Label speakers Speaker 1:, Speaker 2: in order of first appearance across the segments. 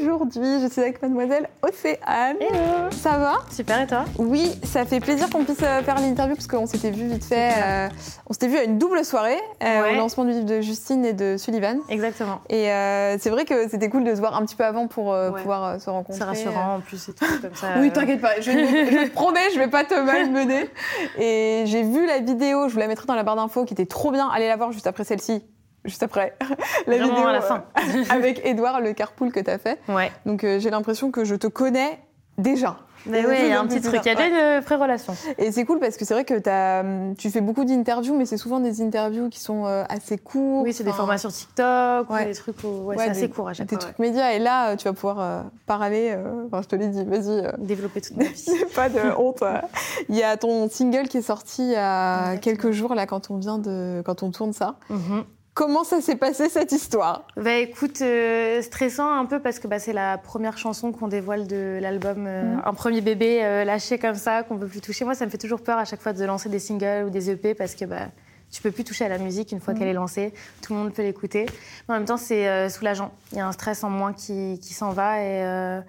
Speaker 1: Aujourd'hui, je suis avec mademoiselle Océane.
Speaker 2: Hello
Speaker 1: Ça va?
Speaker 2: Super et toi?
Speaker 1: Oui, ça fait plaisir qu'on puisse euh, faire l'interview parce qu'on s'était vu vite fait. euh, on s'était vu à une double soirée euh,
Speaker 2: Ouais.
Speaker 1: au lancement du livre de Justine et de Sullivan.
Speaker 2: Exactement.
Speaker 1: Et euh, c'est vrai que c'était cool de se voir un petit peu avant pour
Speaker 2: Ouais.
Speaker 1: pouvoir se rencontrer.
Speaker 2: C'est rassurant en plus et tout comme ça.
Speaker 1: Oui, t'inquiète pas, je, je te promets, je vais pas te malmener. Et j'ai vu la vidéo, je vous la mettrai dans la barre d'infos, qui était trop bien. Allez la voir juste après celle-ci. Juste après. La
Speaker 2: Vraiment
Speaker 1: vidéo
Speaker 2: à la
Speaker 1: euh,
Speaker 2: fin.
Speaker 1: avec Edouard, le carpool que t'as fait.
Speaker 2: Ouais.
Speaker 1: Donc euh, j'ai l'impression que je te connais déjà.
Speaker 2: Mais oui, il y a un petit truc. Il y a
Speaker 1: plaisir.
Speaker 2: déjà une pré-relation.
Speaker 1: Et c'est cool parce que c'est vrai que hum, tu fais beaucoup d'interviews, mais c'est souvent des interviews qui sont euh, assez courtes.
Speaker 2: Oui, c'est des
Speaker 1: enfin,
Speaker 2: formations TikTok,
Speaker 1: ouais.
Speaker 2: ou des trucs où ouais,
Speaker 1: Ouais,
Speaker 2: c'est assez
Speaker 1: des-
Speaker 2: court à chaque
Speaker 1: Des
Speaker 2: fois.
Speaker 1: trucs médias. Et là, euh, tu vas pouvoir euh, parler. euh, Enfin, je te l'ai dit, vas-y. euh.
Speaker 2: Développer toute ma vie.
Speaker 1: pas de honte. euh. Il y a ton single qui est sorti il y a quelques jours là quand on vient de quand on tourne ça.
Speaker 2: Mhm.
Speaker 1: Comment ça s'est passé cette histoire?
Speaker 2: Bah écoute, euh, stressant un peu parce que bah, c'est la première chanson qu'on dévoile de l'album. euh,
Speaker 1: Mhm.
Speaker 2: Un premier bébé euh, lâché comme ça, qu'on peut plus toucher. Moi, ça me fait toujours peur à chaque fois de lancer des singles ou des EP parce que bah, tu peux plus toucher à la musique une fois
Speaker 1: Mhm.
Speaker 2: qu'elle est lancée. Tout le monde peut l'écouter. Mais en même temps, c'est soulageant. Il y a un stress en moins qui, qui s'en va et,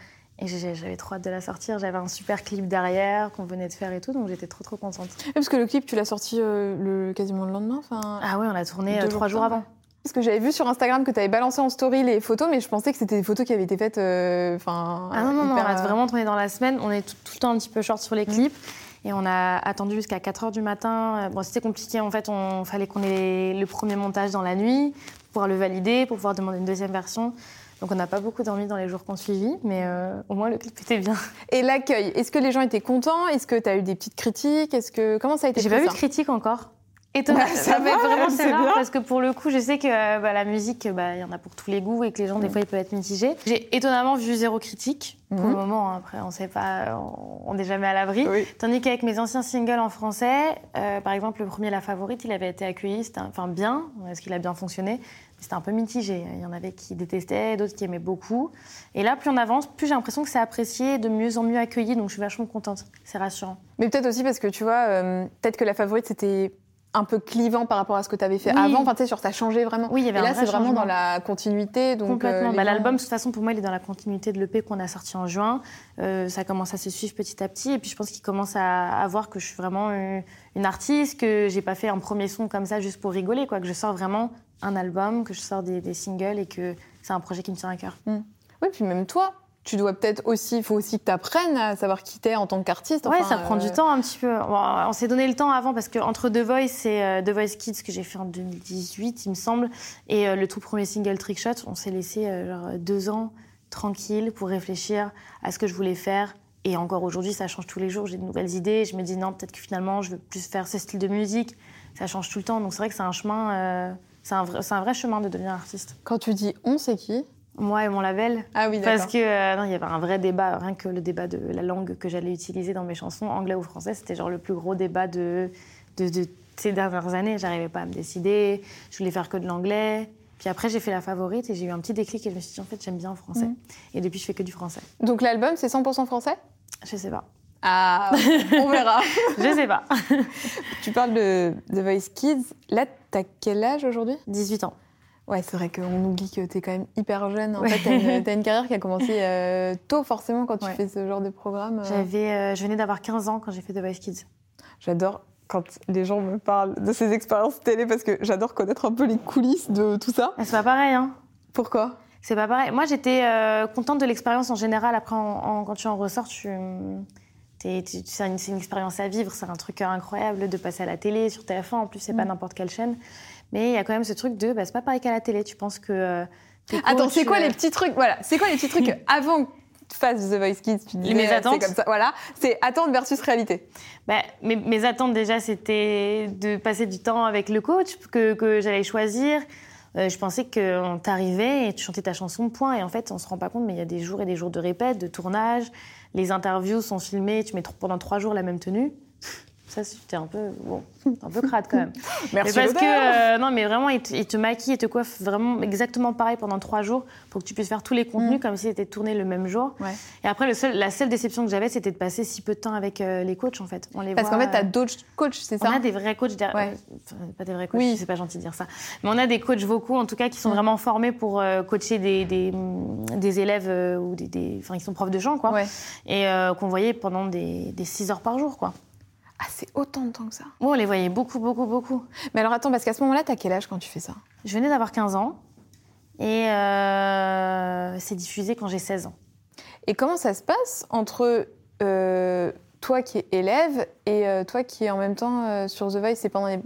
Speaker 2: et j'avais trop hâte de la sortir. J'avais un super clip derrière qu'on venait de faire et tout, donc j'étais trop trop contente.
Speaker 1: Oui, Parce que le clip, tu l'as sorti euh, le, quasiment le lendemain. Enfin,
Speaker 2: Ah ouais, on l'a tourné euh, trois
Speaker 1: jours
Speaker 2: jours
Speaker 1: avant. Parce que j'avais vu sur Instagram que tu avais balancé en story les photos, mais je pensais que c'était des photos qui avaient été faites. euh, Enfin.
Speaker 2: Ah non, non, non, on
Speaker 1: hyper,
Speaker 2: a vraiment tourné dans la semaine. On est tout, tout le temps un petit peu short sur les clips. Et on a attendu jusqu'à 4 h du matin. Bon, c'était compliqué. En fait, on fallait qu'on ait le premier montage dans la nuit pour pouvoir le valider, pour pouvoir demander une deuxième version. Donc, on n'a pas beaucoup dormi dans les jours qu'on suivi, mais euh, au moins le clip était bien.
Speaker 1: Et l'accueil, est-ce que les gens étaient contents? Est-ce que tu as eu des petites critiques? Est-ce que comment ça a été
Speaker 2: J'ai pas eu
Speaker 1: ça
Speaker 2: de critique encore. Étonnant.
Speaker 1: Bah, ça
Speaker 2: Mais
Speaker 1: va,
Speaker 2: vraiment,
Speaker 1: c'est
Speaker 2: rare parce que pour le coup, je sais que euh, bah, la musique, bah, il y en a pour tous les goûts et que les gens, des fois, ils peuvent être mitigés. J'ai étonnamment vu zéro critique. Pour le moment, hein. après, on sait pas, on- n'est jamais à l'abri.
Speaker 1: Oui.
Speaker 2: Tandis qu'avec mes anciens singles en français, euh, par exemple, le premier La Favorite, il avait été accueilli, enfin bien, est-ce qu'il a bien fonctionné C'était un peu mitigé. Il y en avait qui détestaient, d'autres qui aimaient beaucoup. Et là, plus on avance, plus j'ai l'impression que c'est apprécié, de mieux en mieux accueilli, donc je suis vachement contente. C'est rassurant.
Speaker 1: Mais peut-être aussi parce que tu vois, euh, peut-être que la favorite c'était un peu clivant par rapport à ce que tu avais fait
Speaker 2: Oui.
Speaker 1: avant. Enfin, tu sais, sur ça changé vraiment.
Speaker 2: Oui, il y avait
Speaker 1: Et
Speaker 2: un
Speaker 1: là,
Speaker 2: vrai
Speaker 1: c'est vraiment dans la continuité. Donc,
Speaker 2: Complètement.
Speaker 1: euh,
Speaker 2: Bah, L'album, de toute façon, pour moi, il est dans la continuité de l'EP qu'on a sorti en juin. Euh, ça commence à se suivre petit à petit. Et puis, je pense qu'il commence à, à voir que je suis vraiment une, une artiste, que j'ai pas fait un premier son comme ça juste pour rigoler, quoi. Que je sors vraiment un album, que je sors des, des singles et que c'est un projet qui me tient à cœur.
Speaker 1: Oui, puis même toi, tu dois peut-être aussi, il faut aussi que tu apprennes à savoir qui t'es en tant qu'artiste.
Speaker 2: ouais,
Speaker 1: Enfin,
Speaker 2: ça prend
Speaker 1: euh,
Speaker 2: du temps un petit peu. Bon, on s'est donné le temps avant parce que entre The Voice et euh, The Voice Kids que j'ai fait en 2018, il me semble, et euh, le tout premier single Trickshot, on s'est laissé euh, genre, deux ans tranquille pour réfléchir à ce que je voulais faire. Et encore aujourd'hui, ça change tous les jours. J'ai de nouvelles idées. Je me dis non, peut-être que finalement, je veux plus faire ce style de musique. Ça change tout le temps. Donc c'est vrai que c'est un chemin. euh, c'est un, vrai- c'est un vrai chemin de devenir artiste.
Speaker 1: Quand tu dis on, c'est qui?
Speaker 2: Moi et mon label.
Speaker 1: Ah oui, d'accord.
Speaker 2: Parce que euh, non, il y avait un vrai débat, rien que le débat de la langue que j'allais utiliser dans mes chansons, anglais ou français, c'était genre le plus gros débat de, de, de ces dernières années. J'arrivais pas à me décider, je voulais faire que de l'anglais. Puis après, j'ai fait la favorite et j'ai eu un petit déclic et je me suis dit, en fait, j'aime bien le français.
Speaker 1: Mhm.
Speaker 2: Et depuis, je fais que du français.
Speaker 1: Donc l'album, c'est 100% français?
Speaker 2: Je sais pas.
Speaker 1: Ah, on verra.
Speaker 2: Je sais pas.
Speaker 1: tu parles de The Voice Kids. Là, t'as quel âge aujourd'hui?
Speaker 2: 18 ans.
Speaker 1: Ouais, c'est vrai qu'on oublie que t'es quand même hyper jeune. En
Speaker 2: Ouais.
Speaker 1: fait, t'as une, t'as une carrière qui a commencé euh, tôt, forcément, quand tu
Speaker 2: Ouais.
Speaker 1: fais ce genre de programme. euh.
Speaker 2: J'avais, euh, je venais d'avoir 15 ans quand j'ai fait The Voice Kids.
Speaker 1: J'adore quand les gens me parlent de ces expériences télé parce que j'adore connaître un peu les coulisses de tout ça.
Speaker 2: Mais C'est pas pareil, hein.
Speaker 1: Pourquoi?
Speaker 2: C'est pas pareil. Moi, j'étais contente de l'expérience en général. Après, en- en- quand tu en ressors, tu- c'est une, expérience à vivre. C'est un truc incroyable de passer à la télé, sur TF1. En plus, c'est pas
Speaker 1: Mm.
Speaker 2: n'importe quelle chaîne. Mais il y a quand même ce truc de, bah, c'est pas pareil qu'à la télé. Tu penses que. euh,
Speaker 1: Attends, c'est quoi
Speaker 2: euh,
Speaker 1: les petits trucs Voilà, c'est quoi les petits trucs avant que tu fasses The Voice Kids Tu disais,
Speaker 2: Mes attentes
Speaker 1: C'est comme ça. Voilà, c'est attente versus réalité.
Speaker 2: Bah, mes, mes attentes déjà, c'était de passer du temps avec le coach que, que j'allais choisir. Euh, je pensais que t'arrivais et tu chantais ta chanson, point. Et en fait, on se rend pas compte, mais il y a des jours et des jours de répète, de tournage. Les interviews sont filmées, tu mets pendant trois jours la même tenue. Ça, c'était un peu, bon, un peu crade quand même.
Speaker 1: Merci.
Speaker 2: parce que, euh, non, mais vraiment, ils te, ils te maquillent et te coiffent vraiment exactement pareil pendant trois jours pour que tu puisses faire tous les contenus
Speaker 1: Mm.
Speaker 2: comme si c'était tourné le même jour.
Speaker 1: Ouais.
Speaker 2: Et après, le seul, la seule déception que j'avais, c'était de passer si peu de temps avec euh, les coachs, en fait. On les
Speaker 1: Parce qu'en fait, t'as
Speaker 2: euh,
Speaker 1: d'autres coachs, c'est
Speaker 2: on
Speaker 1: ça
Speaker 2: a des vrais coachs derrière.
Speaker 1: Ouais.
Speaker 2: enfin, pas des vrais coachs,
Speaker 1: Oui.
Speaker 2: c'est pas gentil de dire ça. Mais on a des coachs vocaux, en tout cas, qui sont
Speaker 1: Mm.
Speaker 2: vraiment formés pour euh, coacher des, des, des élèves ou des, Enfin, ils sont profs de chant, quoi.
Speaker 1: Ouais.
Speaker 2: Et qu'on voyait pendant des, des 6 heures par jour, quoi.
Speaker 1: Ah, c'est autant de temps que ça.
Speaker 2: Moi, on les voyait beaucoup, beaucoup, beaucoup.
Speaker 1: Mais alors attends, parce qu'à ce moment-là, t'as quel âge quand tu fais ça?
Speaker 2: Je venais d'avoir 15 ans et euh, c'est diffusé quand j'ai 16 ans.
Speaker 1: Et comment ça se passe entre euh, toi qui es élève et euh, toi qui es en même temps sur The Voice C'est pendant les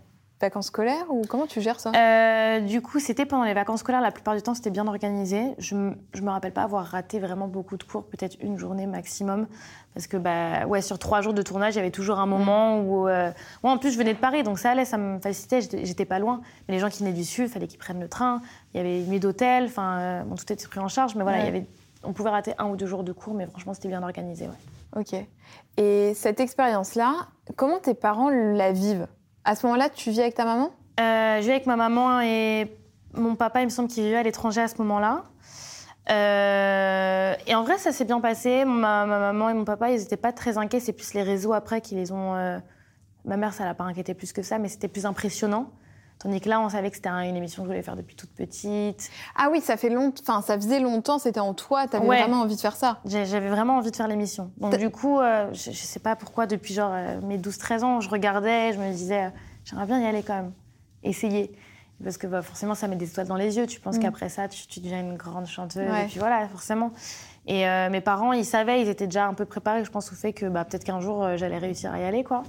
Speaker 1: vacances scolaires ou comment tu gères ça?
Speaker 2: Euh, du coup, c'était pendant les vacances scolaires. La plupart du temps, c'était bien organisé. Je ne me rappelle pas avoir raté vraiment beaucoup de cours, peut-être une journée maximum. Parce que bah, ouais, sur trois jours de tournage, il y avait toujours un moment où... euh, Moi, en plus, je venais de Paris, donc ça allait, ça me facilitait. J'étais j'étais pas loin. Mais les gens qui venaient du Sud, il fallait qu'ils prennent le train. Il y avait une nuit d'hôtel. Enfin, euh, bon, tout était pris en charge. Mais voilà,
Speaker 1: Ouais.
Speaker 2: il y avait... on pouvait rater un ou deux jours de cours, mais franchement, c'était bien organisé. ouais.
Speaker 1: Ok. Et cette expérience-là, comment tes parents la vivent? À ce moment-là, tu vis avec ta maman?
Speaker 2: Euh, je vis avec ma maman et mon papa, il me semble qu'il vivait à l'étranger à ce moment-là. Euh, et en vrai, ça s'est bien passé. Ma, ma maman et mon papa, ils n'étaient pas très inquiets. C'est plus les réseaux après qui les ont. euh, Ma mère, ça l'a pas inquiété plus que ça, mais c'était plus impressionnant. Tandis que là, on savait que c'était un- une émission que je voulais faire depuis toute petite.
Speaker 1: Ah oui, ça fait longtemps. Enfin, ça faisait longtemps. C'était en toi. T'avais
Speaker 2: Ouais.
Speaker 1: vraiment envie de faire ça.
Speaker 2: J'avais vraiment envie de faire l'émission. Donc du coup, euh, je, je sais pas pourquoi, depuis genre euh, mes 12-13 ans, je regardais, je me disais, euh, j'aimerais bien y aller quand même, essayer. Parce que bah, forcément, ça met des étoiles dans les yeux. Tu penses
Speaker 1: Mm.
Speaker 2: qu'après ça, tu, tu deviens une grande chanteuse.
Speaker 1: Ouais.
Speaker 2: Et puis voilà, forcément. Et mes parents, ils savaient, ils étaient déjà un peu préparés, je pense, au fait que bah, peut-être qu'un jour, j'allais réussir à y aller. quoi.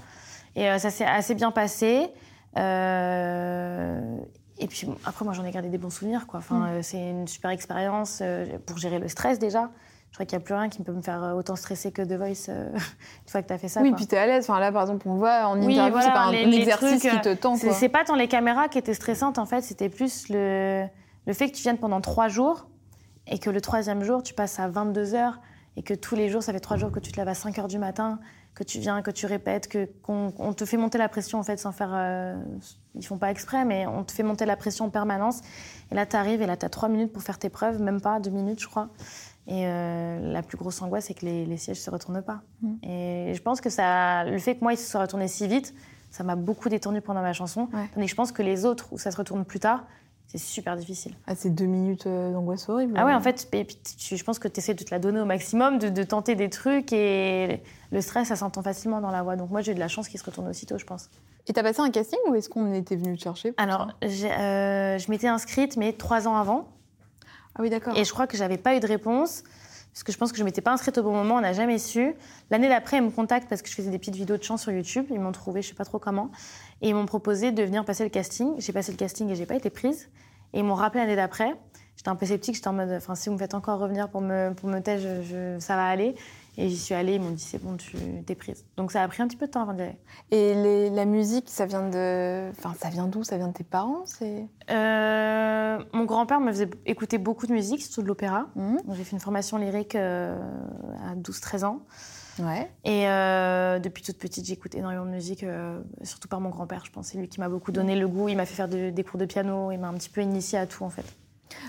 Speaker 2: Et ça s'est assez bien passé. Euh, et puis après, moi, j'en ai gardé des bons souvenirs. Quoi. Enfin,
Speaker 1: Mm.
Speaker 2: euh, c'est une super expérience euh, pour gérer le stress déjà. Je crois qu'il n'y a plus rien qui peut me faire autant stresser que The Voice euh, une fois que tu as fait ça.
Speaker 1: oui,
Speaker 2: quoi.
Speaker 1: puis t'es à l'aise. Enfin, là, par exemple, on voit en
Speaker 2: Oui,
Speaker 1: interview,
Speaker 2: voilà,
Speaker 1: c'est pas un,
Speaker 2: les-
Speaker 1: un exercice
Speaker 2: trucs,
Speaker 1: qui te tend.
Speaker 2: C'est pas tant les caméras qui étaient stressantes, en fait, c'était plus le, le fait que tu viennes pendant trois jours et que le troisième jour, tu passes à 22 heures et que tous les jours, ça fait trois jours que tu te lèves à 5 heures du matin, que tu viens, que tu répètes, que, qu'on on te fait monter la pression, en fait, sans faire. euh, ils font pas exprès, mais on te fait monter la pression en permanence. Et là, tu arrives et là, tu as trois minutes pour faire tes preuves, même pas deux minutes, je crois. Et euh, la plus grosse angoisse, c'est que les, les sièges se retournent pas.
Speaker 1: Mm.
Speaker 2: Et je pense que ça, le fait que moi, ils se soient retournés si vite, ça m'a beaucoup détendu pendant ma chanson.
Speaker 1: Ouais.
Speaker 2: Tandis que je pense que les autres, où ça se retourne plus tard, c'est super difficile.
Speaker 1: Ah, c'est deux minutes euh, d'angoisse horrible.
Speaker 2: Ah ouais, en fait, je pense que tu essaies de te la donner au maximum, de, de tenter des trucs, et le stress, ça s'entend facilement dans la voix. Donc moi, j'ai eu de la chance qu'il se retourne aussitôt, je pense.
Speaker 1: Et t'as passé un casting ou est-ce qu'on était venu te chercher
Speaker 2: Alors, euh, je m'étais inscrite, mais trois ans avant.
Speaker 1: Ah oui, d'accord.
Speaker 2: Et je crois que j'avais pas eu de réponse, parce que je pense que je m'étais pas inscrite au bon moment, on n'a jamais su. L'année d'après, ils me contactent parce que je faisais des petites vidéos de chant sur YouTube. Ils m'ont trouvé, je sais pas trop comment. Et ils m'ont proposé de venir passer le casting. J'ai passé le casting et j'ai pas été prise. Et ils m'ont rappelé l'année d'après. J'étais un peu sceptique, j'étais en mode, si vous me faites encore revenir pour me, pour me taire, je- ça va aller. Et j'y suis allée, ils m'ont dit, c'est bon, tu t'es prise. Donc ça a pris un petit peu de temps avant d'y aller.
Speaker 1: Et les- la musique, ça vient de. Enfin, ça vient d'où? Ça vient de tes parents? C'est.
Speaker 2: Euh, mon grand-père me faisait écouter beaucoup de musique, surtout de l'opéra. Donc, J'ai fait une formation lyrique euh, à 12-13 ans.
Speaker 1: Ouais.
Speaker 2: Et euh, depuis toute petite, j'écoute énormément de musique, euh, surtout par mon grand-père, je pense. C'est lui qui m'a beaucoup donné le goût. Il m'a fait faire de- des cours de piano. Il m'a un petit peu initié à tout, en fait.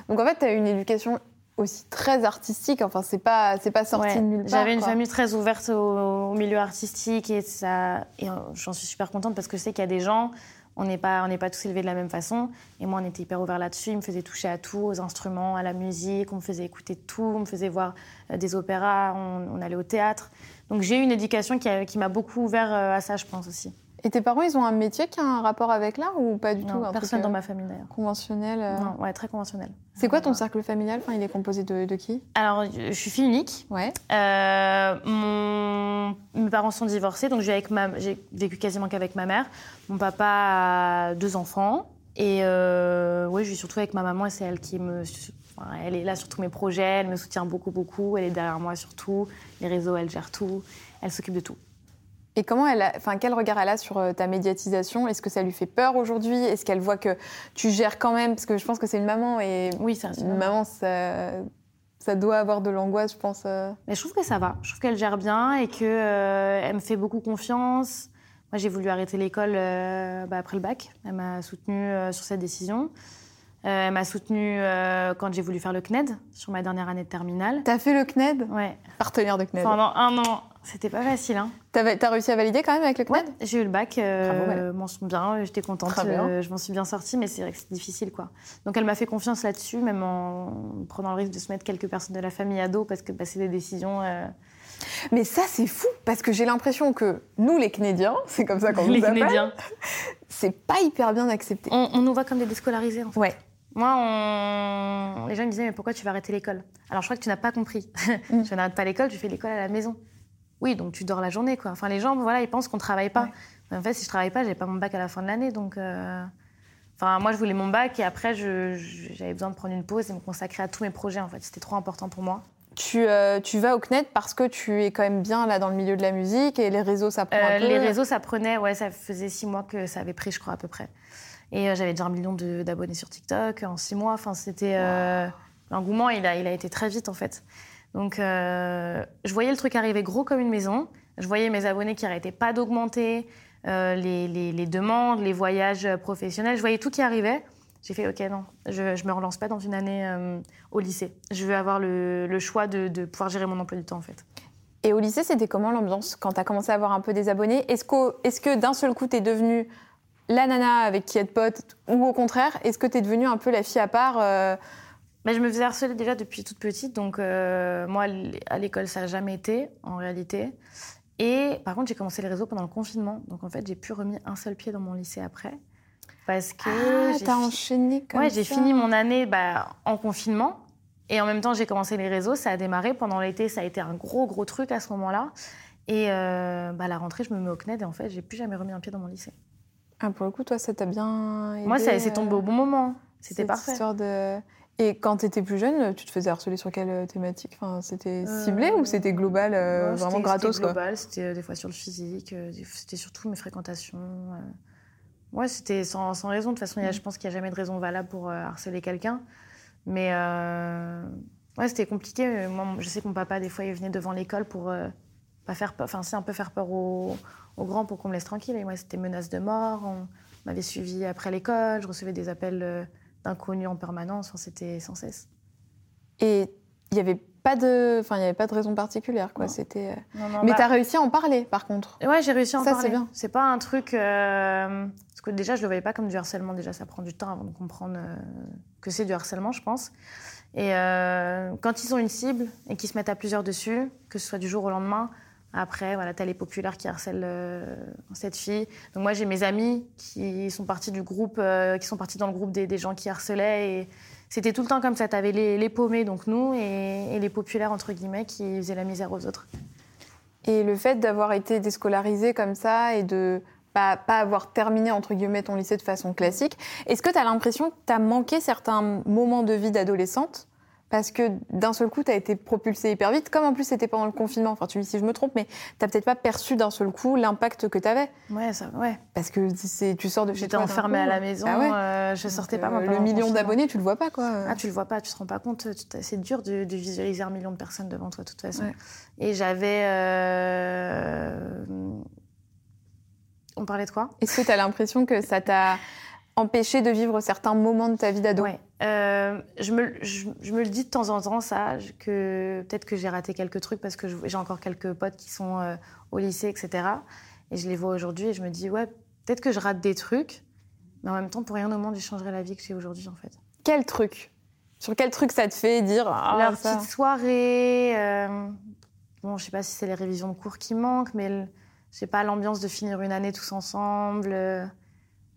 Speaker 1: Donc en fait, t'as eu une éducation aussi très artistique. Enfin, c'est pas, c'est pas sorti
Speaker 2: Ouais.
Speaker 1: de nulle part.
Speaker 2: J'avais une
Speaker 1: quoi.
Speaker 2: famille très ouverte au, au milieu artistique et, ça, et euh, j'en suis super contente parce que je sais qu'il y a des gens, on n'est pas, on n'est pas tous élevés de la même façon. Et moi, on était hyper ouverts là-dessus. Ils me faisaient toucher à tout, aux instruments, à la musique. On me faisait écouter tout. On me faisait voir euh, des opéras. On, on allait au théâtre. Donc j'ai eu une éducation qui, a- qui m'a beaucoup ouvert euh, à ça, je pense aussi.
Speaker 1: Et tes parents, ils ont un métier qui a un rapport avec l'art ou pas du
Speaker 2: Non,
Speaker 1: tout un
Speaker 2: personne
Speaker 1: truc,
Speaker 2: dans
Speaker 1: euh,
Speaker 2: ma famille d'ailleurs.
Speaker 1: conventionnel. euh,
Speaker 2: Non, ouais, très conventionnel.
Speaker 1: C'est quoi ton cercle familial? Enfin, il est composé de, de qui?
Speaker 2: Alors, je suis fille unique.
Speaker 1: Ouais.
Speaker 2: Euh, mon- Mes parents sont divorcés, donc j'ai avec ma... j'ai vécu quasiment qu'avec ma mère. Mon papa a deux enfants. Et euh, ouais, je vis surtout avec ma maman et c'est elle qui me. elle est là sur tous mes projets, elle me soutient beaucoup, beaucoup. Elle est derrière moi sur tout. Les réseaux, elle gère tout. Elle s'occupe de tout.
Speaker 1: Et comment elle, a, enfin, quel regard elle a sur euh, ta médiatisation? Est-ce que ça lui fait peur aujourd'hui? Est-ce qu'elle voit que tu gères quand même? Parce que je pense que c'est une maman et
Speaker 2: Oui, ça.
Speaker 1: une maman, ça, ça doit avoir de l'angoisse, je pense. euh.
Speaker 2: Mais je trouve que ça va. Je trouve qu'elle gère bien et que euh, elle me fait beaucoup confiance. Moi, j'ai voulu arrêter l'école euh, bah, après le bac. Elle m'a soutenue euh, sur cette décision. Elle m'a soutenue quand j'ai voulu faire le CNED sur ma dernière année de terminale.
Speaker 1: T'as fait le CNED
Speaker 2: Ouais.
Speaker 1: Partenaire de CNED.
Speaker 2: Pendant un an, c'était pas facile. Hein.
Speaker 1: T'as t'as réussi à valider quand même avec le
Speaker 2: Ouais,
Speaker 1: CNED?
Speaker 2: j'ai eu le bac, euh, m'en suis bien, j'étais contente, euh, je m'en suis bien sortie, mais c'est vrai que c'est difficile quoi. Donc elle m'a fait confiance là-dessus, même en prenant le risque de se mettre quelques personnes de la famille à dos parce que bah, c'est des décisions. euh,
Speaker 1: Mais ça, c'est fou, parce que j'ai l'impression que nous, les Knédiens, c'est comme ça qu'on
Speaker 2: les
Speaker 1: nous appelle,
Speaker 2: Canadiens.
Speaker 1: c'est pas hyper bien accepté.
Speaker 2: On, on nous voit comme des déscolarisés en fait.
Speaker 1: Ouais.
Speaker 2: Moi, on... les gens me disaient mais pourquoi tu vas arrêter l'école? Alors je crois que tu n'as pas compris.
Speaker 1: Mm.
Speaker 2: je n'arrête pas l'école, tu fais l'école à la maison. Oui, donc tu dors la journée quoi. Enfin les gens, voilà, ils pensent qu'on travaille pas.
Speaker 1: Ouais.
Speaker 2: Mais en fait, si je travaille pas, j'ai pas mon bac à la fin de l'année, donc. euh, Enfin, moi, je voulais mon bac et après, je- je- j'avais besoin de prendre une pause et me consacrer à tous mes projets. En fait, c'était trop important pour moi.
Speaker 1: Tu, euh, tu vas au CNED parce que tu es quand même bien là dans le milieu de la musique et les réseaux, ça prend
Speaker 2: Euh,
Speaker 1: un peu.
Speaker 2: les réseaux, ça prenait, ouais, ça faisait six mois que ça avait pris, je crois, à peu près. Et euh, j'avais déjà un million d'abonnés sur TikTok en six mois. Enfin, c'était. euh, L'engouement, il a, il a été très vite, en fait. Donc, euh, je voyais le truc arriver gros comme une maison. Je voyais mes abonnés qui n'arrêtaient pas d'augmenter, euh, les, les- demandes, les voyages professionnels. Je voyais tout qui arrivait. J'ai fait, OK, non, je ne me relance pas dans une année euh, au lycée. Je veux avoir le, le choix de, de pouvoir gérer mon emploi du temps, en fait.
Speaker 1: Et au lycée, c'était comment l'ambiance quand tu as commencé à avoir un peu des abonnés? Est-ce qu'au- est-ce que d'un seul coup, tu es devenue la nana avec qui être pote? Ou au contraire, est-ce que tu es devenue un peu la fille à part
Speaker 2: Mais je me faisais harceler déjà depuis toute petite, donc euh, moi à l'école ça n'a jamais été en réalité. Et par contre j'ai commencé les réseaux pendant le confinement, donc en fait j'ai plus remis un seul pied dans mon lycée après, parce que
Speaker 1: Ah, t'as
Speaker 2: fi-
Speaker 1: enchaîné comme
Speaker 2: ouais, j'ai fini mon année bah, en confinement. Et en même temps, j'ai commencé les réseaux, ça a démarré. Pendant l'été, ça a été un gros, gros truc à ce moment-là. Et euh, bah, à la rentrée, je me mets au CNED et en fait, j'ai plus jamais remis un pied dans mon lycée.
Speaker 1: Ah, pour le coup, toi, ça t'a bien aidé,
Speaker 2: Moi, ça c'est tombé
Speaker 1: euh,
Speaker 2: au bon moment. C'était parfait.
Speaker 1: histoire de... Et quand tu étais plus jeune, tu te faisais harceler sur quelle euh, thématique? Enfin, C'était
Speaker 2: Euh,
Speaker 1: ciblé ou c'était global, euh, vraiment gratos
Speaker 2: C'était global, c'était des fois sur le physique, c'était surtout mes fréquentations. Ouais, c'était sans, sans raison. De toute façon, y a- je pense qu'il n'y a jamais de raison valable pour harceler quelqu'un. Mais ouais, c'était compliqué. Moi, je sais que mon papa, des fois, il venait devant l'école pour pas faire peur, enfin, c'est un peu faire peur aux, aux grands pour qu'on me laisse tranquille. Et moi, c'était menace de mort. On m'avait suivi après l'école. Je recevais des appels d'inconnus en permanence. Enfin, c'était sans cesse.
Speaker 1: Et il n'y avait pas de, enfin, il y avait pas de raison particulière quoi. C'était. euh, Mais
Speaker 2: bah-
Speaker 1: tu as réussi à en parler par contre.
Speaker 2: Ouais, j'ai réussi à en
Speaker 1: Ça, c'est
Speaker 2: parler.
Speaker 1: bien.
Speaker 2: C'est pas un truc. euh, Parce que déjà, je le voyais pas comme du harcèlement. Déjà, ça prend du temps avant de comprendre euh, que c'est du harcèlement, je pense. Et euh, quand ils ont une cible et qu'ils se mettent à plusieurs dessus, que ce soit du jour au lendemain, après, voilà, t'as les populaires qui harcèlent euh, cette fille. Donc moi, j'ai mes amis qui sont partis du groupe, euh, qui sont partis dans le groupe des, gens qui harcelaient. Et c'était tout le temps comme ça. T'avais les, les paumés, donc nous, et, les populaires entre guillemets, qui faisaient la misère aux autres.
Speaker 1: Et le fait d'avoir été déscolarisé comme ça et de pas, pas avoir terminé entre guillemets ton lycée de façon classique, est-ce que tu as l'impression que tu as manqué certains moments de vie d'adolescente? Parce que d'un seul coup, tu as été propulsée hyper vite, comme en plus c'était pendant le confinement, enfin tu me dis si je me trompe, mais tu peut-être pas perçu d'un seul coup l'impact que tu avais.
Speaker 2: Ouais, ça, ouais.
Speaker 1: Parce que tu sors de chez
Speaker 2: J'étais enfermée à la maison,
Speaker 1: Ah ouais.
Speaker 2: euh, je sortais pas.
Speaker 1: Euh,
Speaker 2: moi, pendant
Speaker 1: le million d'abonnés, tu le vois pas quoi.
Speaker 2: Ah, tu le vois pas, tu te rends pas compte. t'as- C'est dur de, de visualiser un million de personnes devant toi, de toute façon.
Speaker 1: Ouais.
Speaker 2: Et j'avais. euh, On parlait de quoi?
Speaker 1: Est-ce que tu as l'impression que ça t'a empêché de vivre certains moments de ta vie d'ado
Speaker 2: Ouais. Euh, je, me, je, je me le dis de temps en temps, ça, que peut-être que j'ai raté quelques trucs parce que j'ai encore quelques potes qui sont euh, au lycée, etc. Et je les vois aujourd'hui et je me dis, ouais, peut-être que je rate des trucs, mais en même temps, pour rien au monde, je changerai la vie que j'ai aujourd'hui, en fait.
Speaker 1: Quel truc? Sur quel truc ça te fait dire ah,
Speaker 2: Leur
Speaker 1: ça
Speaker 2: petite soirée. euh, bon, je sais pas si c'est les révisions de cours qui manquent, mais le- je sais pas, l'ambiance de finir une année tous ensemble.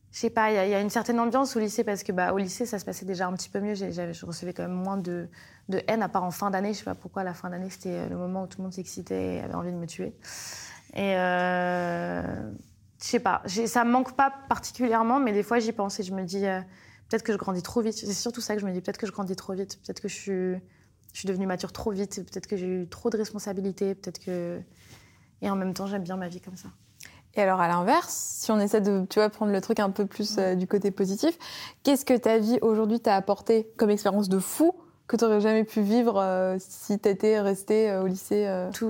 Speaker 2: Euh, je sais pas, il y, a- une certaine ambiance au lycée parce que bah, au lycée, ça se passait déjà un petit peu mieux. J'avais- je recevais quand même moins de, de haine, à part en fin d'année. Je sais pas pourquoi la fin d'année, c'était le moment où tout le monde s'excitait et avait envie de me tuer. Et euh, je sais pas, ça me manque pas particulièrement, mais des fois j'y pense et je me dis euh, peut-être que je grandis trop vite. C'est surtout ça que je me dis, peut-être que je grandis trop vite, peut-être que je suis, je suis devenue mature trop vite, peut-être que j'ai eu trop de responsabilités, peut-être que. Et en même temps, j'aime bien ma vie comme ça.
Speaker 1: Et alors, à l'inverse, si on essaie de tu vois, prendre le truc un peu plus euh, du côté positif, qu'est-ce que ta vie aujourd'hui t'a apporté comme expérience de fou que tu n'aurais jamais pu vivre euh, si tu étais resté au lycée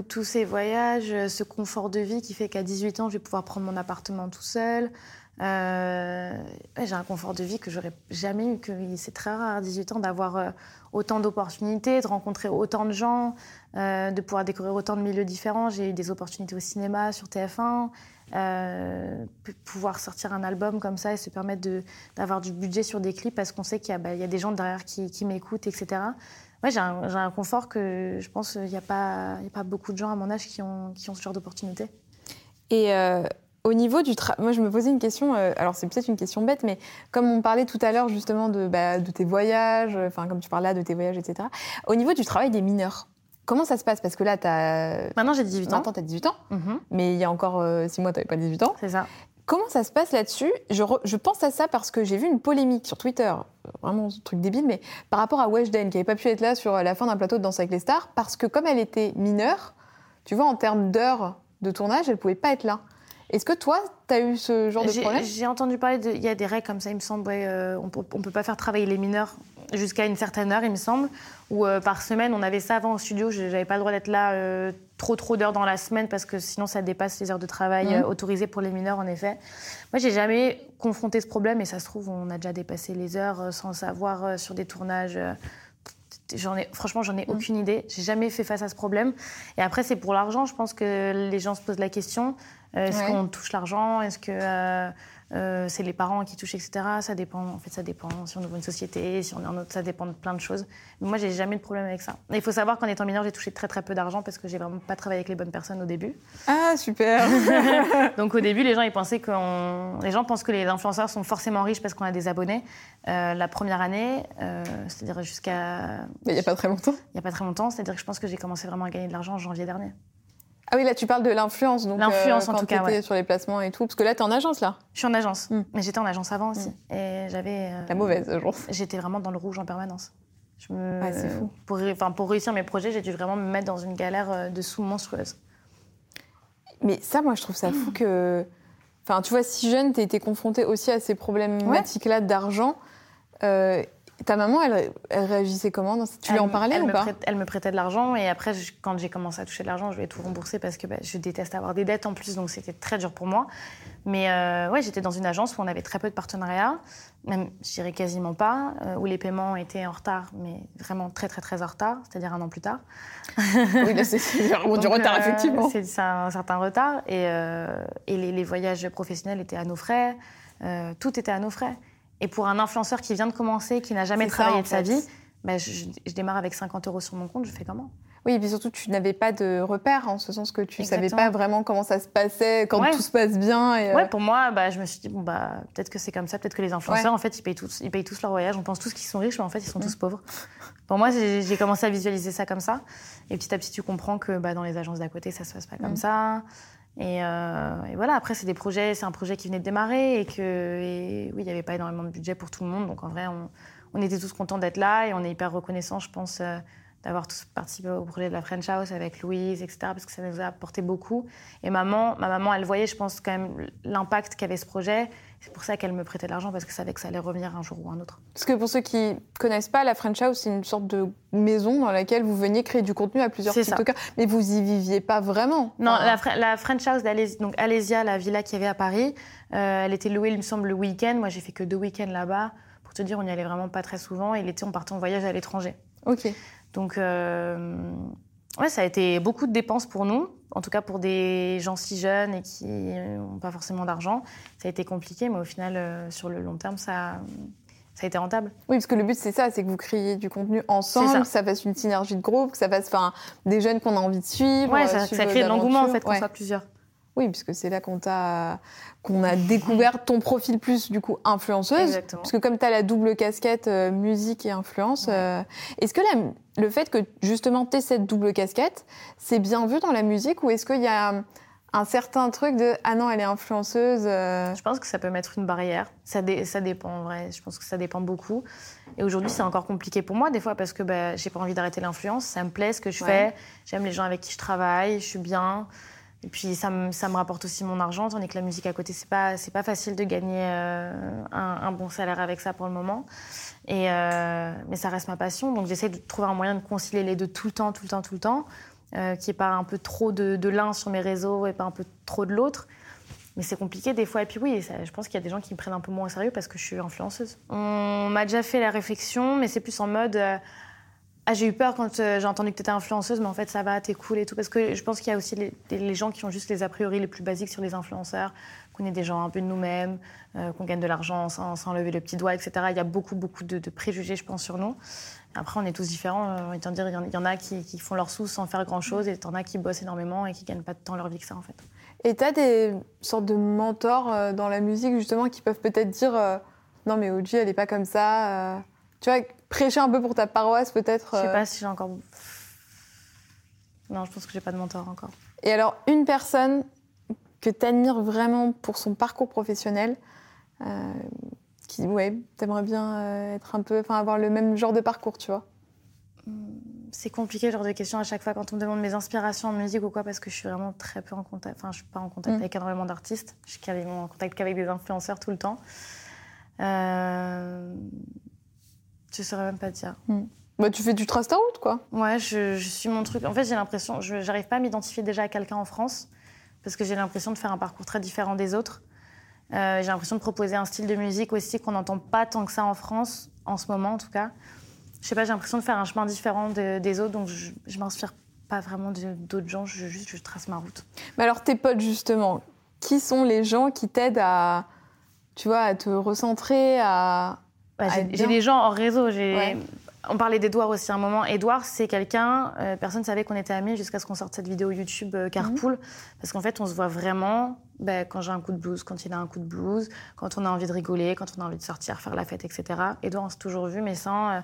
Speaker 2: Tous ces voyages, ce confort de vie qui fait qu'à 18 ans, je vais pouvoir prendre mon appartement tout seul. j'ai un confort de vie que j'aurais jamais eu. Que c'est très rare à 18 ans d'avoir autant d'opportunités, de rencontrer autant de gens, de pouvoir découvrir autant de milieux différents. J'ai eu des opportunités au cinéma, sur TF1. Euh, pouvoir sortir un album comme ça et se permettre d'avoir du budget sur des clips parce qu'on sait qu'il y, bah, a des gens derrière qui, m'écoutent, etc. Ouais, j'ai un, confort que je pense qu'il n'y a, pas, a pas beaucoup de gens à mon âge qui ont, ce genre d'opportunité.
Speaker 1: Et euh, au niveau du travail, moi je me posais une question, euh, alors c'est peut-être une question bête, mais comme on parlait tout à l'heure justement de, bah, de tes voyages, enfin comme tu parlais de tes voyages, etc. Au niveau du travail des mineurs, Comment ça se passe? Parce que là, tu as.
Speaker 2: Maintenant, j'ai 18 ans.
Speaker 1: Maintenant, tu as 18 ans. Mhm. Mais il y a encore 6 euh, mois, tu n'avais pas 18 ans.
Speaker 2: C'est ça.
Speaker 1: Comment ça se passe là-dessus? Je, je, pense à ça parce que j'ai vu une polémique sur Twitter, vraiment un truc débile, mais par rapport à Weshden, qui n'avait pas pu être là sur la fin d'un plateau de Danse avec les stars, parce que comme elle était mineure, tu vois, en termes d'heures de tournage, elle ne pouvait pas être là. Est-ce que toi, tu as eu ce genre de problème?
Speaker 2: J'ai entendu parler, il y a des règles comme ça, il me semble, euh, on ne peut pas faire travailler les mineurs jusqu'à une certaine heure, il me semble, ou euh, par semaine, on avait ça avant au studio, je n'avais pas le droit d'être là euh, trop trop d'heures dans la semaine parce que sinon ça dépasse les heures de travail mmh. autorisées pour les mineurs, en effet. Moi, j'ai jamais confronté ce problème et ça se trouve, on a déjà dépassé les heures sans savoir sur des tournages. J'en ai, franchement, j'en ai mmh. aucune idée. J'ai jamais fait face à ce problème. Et après, c'est pour l'argent. Je pense que les gens se posent la question. Euh, est-ce qu'on touche l'argent? Est-ce que euh, euh, c'est les parents qui touchent, etc. Ça dépend. En fait, ça dépend. Si on ouvre une société, si on est en autre, ça dépend de plein de choses. Mais moi, j'ai jamais de problème avec ça. il faut savoir qu'en étant mineur, j'ai touché très très peu d'argent parce que j'ai vraiment pas travaillé avec les bonnes personnes au début.
Speaker 1: Ah super.
Speaker 2: Donc au début, les gens ils pensaient qu'on, les gens pensent que les influenceurs sont forcément riches parce qu'on a des abonnés. la première année, c'est-à-dire jusqu'à.
Speaker 1: Il n'y a pas très longtemps.
Speaker 2: Il n'y a pas très longtemps, c'est-à-dire que je pense que j'ai commencé vraiment à gagner de l'argent en janvier dernier.
Speaker 1: Ah oui, là, tu parles de l'influence. Donc,
Speaker 2: l'influence,
Speaker 1: euh,
Speaker 2: en tout cas, ouais.
Speaker 1: sur les placements et tout. Parce que là, tu es en agence, là
Speaker 2: Je suis en agence. Hmm. Mais j'étais en agence avant aussi. Hmm. Et j'avais.
Speaker 1: Euh, La mauvaise agence.
Speaker 2: J'étais vraiment dans le rouge en permanence.
Speaker 1: Je me... Ah, c'est fou.
Speaker 2: Pour, enfin, pour réussir mes projets, j'ai dû vraiment me mettre dans une galère euh, de sous monstrueuse.
Speaker 1: Mais ça, moi, je trouve ça fou que. Enfin, tu vois, si jeune, tu été confrontée aussi à ces problématiques-là d'argent. Ta maman, elle, réagissait comment Tu lui en parlais ou pas
Speaker 2: Elle me prêtait de l'argent et après, quand j'ai commencé à toucher de l'argent, je lui ai tout remboursé parce que bah, je déteste avoir des dettes en plus, donc c'était très dur pour moi. Mais euh, ouais, j'étais dans une agence où on avait très peu de partenariats, même je dirais quasiment pas, euh, où les paiements étaient en retard, mais vraiment très très très en retard, c'est-à-dire un an plus tard.
Speaker 1: oui, là c'est du retard euh, effectivement.
Speaker 2: C'est un certain retard et, et les, les, voyages professionnels étaient à nos frais, tout était à nos frais. Et pour un influenceur qui vient de commencer, qui n'a jamais travaillé de sa vie, bah, je, démarre avec 50 euros sur mon compte, je fais comment?
Speaker 1: Oui, et puis surtout, tu n'avais pas de repères, en ce sens que tu ne savais pas vraiment comment ça se passait, quand tout se passe bien. Et
Speaker 2: euh, pour moi, bah, je me suis dit, bon, bah, peut-être que c'est comme ça, peut-être que les influenceurs, en fait, ils payent, tous, ils payent tous leur voyage. On pense tous qu'ils sont riches, mais en fait, ils sont tous pauvres. Pour moi, j'ai commencé à visualiser ça comme ça. Et petit à petit, tu comprends que bah, dans les agences d'à côté, ça se passe pas comme ça. Euh, et, voilà, après, c'est des projets, c'est un projet qui venait de démarrer et que, oui, il n'y avait pas énormément de budget pour tout le monde. Donc en vrai, on, était tous contents d'être là et on est hyper reconnaissants, je pense, euh, d'avoir tous participé au projet de la French House avec Louise, etc., parce que ça nous a apporté beaucoup. Et maman, ma maman, elle voyait, je pense, quand même l'impact qu'avait ce projet. C'est pour ça qu'elle me prêtait de l'argent, parce que savait que ça allait revenir un jour ou un autre.
Speaker 1: Parce que pour ceux qui connaissent pas, la French House, c'est une sorte de maison dans laquelle vous veniez créer du contenu à plusieurs TikTokers. Mais vous y viviez pas vraiment.
Speaker 2: Non, la, French House d'Alésia, donc Alésia, la villa qu'il y avait à Paris, euh, elle était louée, il me semble, le week-end. Moi, j'ai fait que deux week-ends là-bas. Pour te dire, on n'y allait vraiment pas très souvent. Et l'été, on partait en voyage à l'étranger.
Speaker 1: Ok.
Speaker 2: Donc, euh, ouais, ça a été beaucoup de dépenses pour nous, en tout cas pour des gens si jeunes et qui n'ont pas forcément d'argent. Ça a été compliqué, mais au final, euh, sur le long terme, ça, ça a été rentable.
Speaker 1: Oui, parce que le but, c'est ça, c'est que vous créez du contenu ensemble, que ça fasse une synergie de groupe, que ça fasse des jeunes qu'on a envie de suivre.
Speaker 2: Oui, ça, ça, crée de l'engouement, en fait, qu'on soit plusieurs.
Speaker 1: Oui, puisque c'est là qu'on t'a qu'on a découvert ton profil plus du coup influenceuse.
Speaker 2: Exactement.
Speaker 1: Parce que comme tu as la double casquette euh, musique et influence, euh, est-ce que le fait que justement tu aies cette double casquette, c'est bien vu dans la musique ou est-ce qu'il y a un certain truc de ah non elle est influenceuse euh
Speaker 2: Je pense que ça peut mettre une barrière. Ça, ça dépend en vrai. Je pense que ça dépend beaucoup. Et aujourd'hui c'est encore compliqué pour moi des fois parce que bah, j'ai pas envie d'arrêter l'influence. Ça me plaît ce que je fais. J'aime les gens avec qui je travaille. Je suis bien. Et puis ça me, ça me, rapporte aussi mon argent, tandis que la musique à côté, c'est pas, pas facile de gagner euh, un, bon salaire avec ça pour le moment. Et, euh, mais ça reste ma passion, donc j'essaie de trouver un moyen de concilier les deux tout le temps, tout le temps, tout le temps, euh, qui est pas un peu trop de, de l'un sur mes réseaux et pas un peu trop de l'autre. Mais c'est compliqué des fois. Et puis oui, je pense qu'il y a des gens qui me prennent un peu moins au sérieux parce que je suis influenceuse. On m'a déjà fait la réflexion, mais c'est plus en mode ah, j'ai eu peur quand euh, j'ai entendu que tu étais influenceuse, mais en fait, ça va, t'es cool et tout. Parce que je pense qu'il y a aussi les, gens qui ont juste les a priori les plus basiques sur les influenceurs, qu'on est des gens un peu de nous-mêmes, euh, qu'on gagne de l'argent sans, lever le petit doigt, etc. Il y a beaucoup, beaucoup de, préjugés, je pense, sur nous. Après, on est tous différents. Euh, il y, en a qui, font leur sous sans faire grand-chose, et il y en a qui bossent énormément et qui gagnent pas temps leur vie que ça, en fait.
Speaker 1: Et tu as des sortes de mentors dans la musique, justement, qui peuvent peut-être dire Non, mais OG, elle est pas comme ça. Tu vois, prêcher un peu pour ta paroisse, peut-être
Speaker 2: Je sais euh. pas si j'ai encore. Non, je pense que j'ai pas de mentor encore.
Speaker 1: Et alors, une personne que tu admires vraiment pour son parcours professionnel, euh, qui, ouais, t'aimerais bien euh, être un peu, enfin, avoir le même genre de parcours, tu vois
Speaker 2: hmm, C'est compliqué, genre de questions à chaque fois quand on me demande mes inspirations en musique ou quoi, parce que je suis vraiment très peu en contact. Enfin, je suis pas en contact hmm. avec énormément d'artistes. Je suis quasiment en contact qu'avec des influenceurs tout le temps. Euh... Je saurais même pas dire.
Speaker 1: Hmm. Bah, tu fais du trust out, quoi.
Speaker 2: Ouais, je, suis mon truc. En fait, j'ai l'impression, je n'arrive pas à m'identifier déjà à quelqu'un en France, parce que j'ai l'impression de faire un parcours très différent des autres. Euh, j'ai l'impression de proposer un style de musique aussi qu'on n'entend pas tant que ça en France, en ce moment en tout cas. Je sais pas, j'ai l'impression de faire un chemin différent des autres, donc je, je m'inspire pas vraiment d'autres gens, je, juste je trace ma route.
Speaker 1: Mais alors tes potes justement, qui sont les gens qui t'aident à, tu vois, à te recentrer, à,
Speaker 2: bah, j'ai des gens en réseau. On parlait d'Edouard aussi à un moment. Edouard, c'est quelqu'un, euh, personne ne savait qu'on était amis jusqu'à ce qu'on sorte cette vidéo YouTube euh, Carpool. Mhm. Parce qu'en fait, on se voit vraiment bah, quand j'ai un coup de blues, quand il a un coup de blues, quand on a envie de rigoler, quand on a envie de sortir, faire la fête, etc. Edouard, on s'est toujours vu, mais sans. Euh,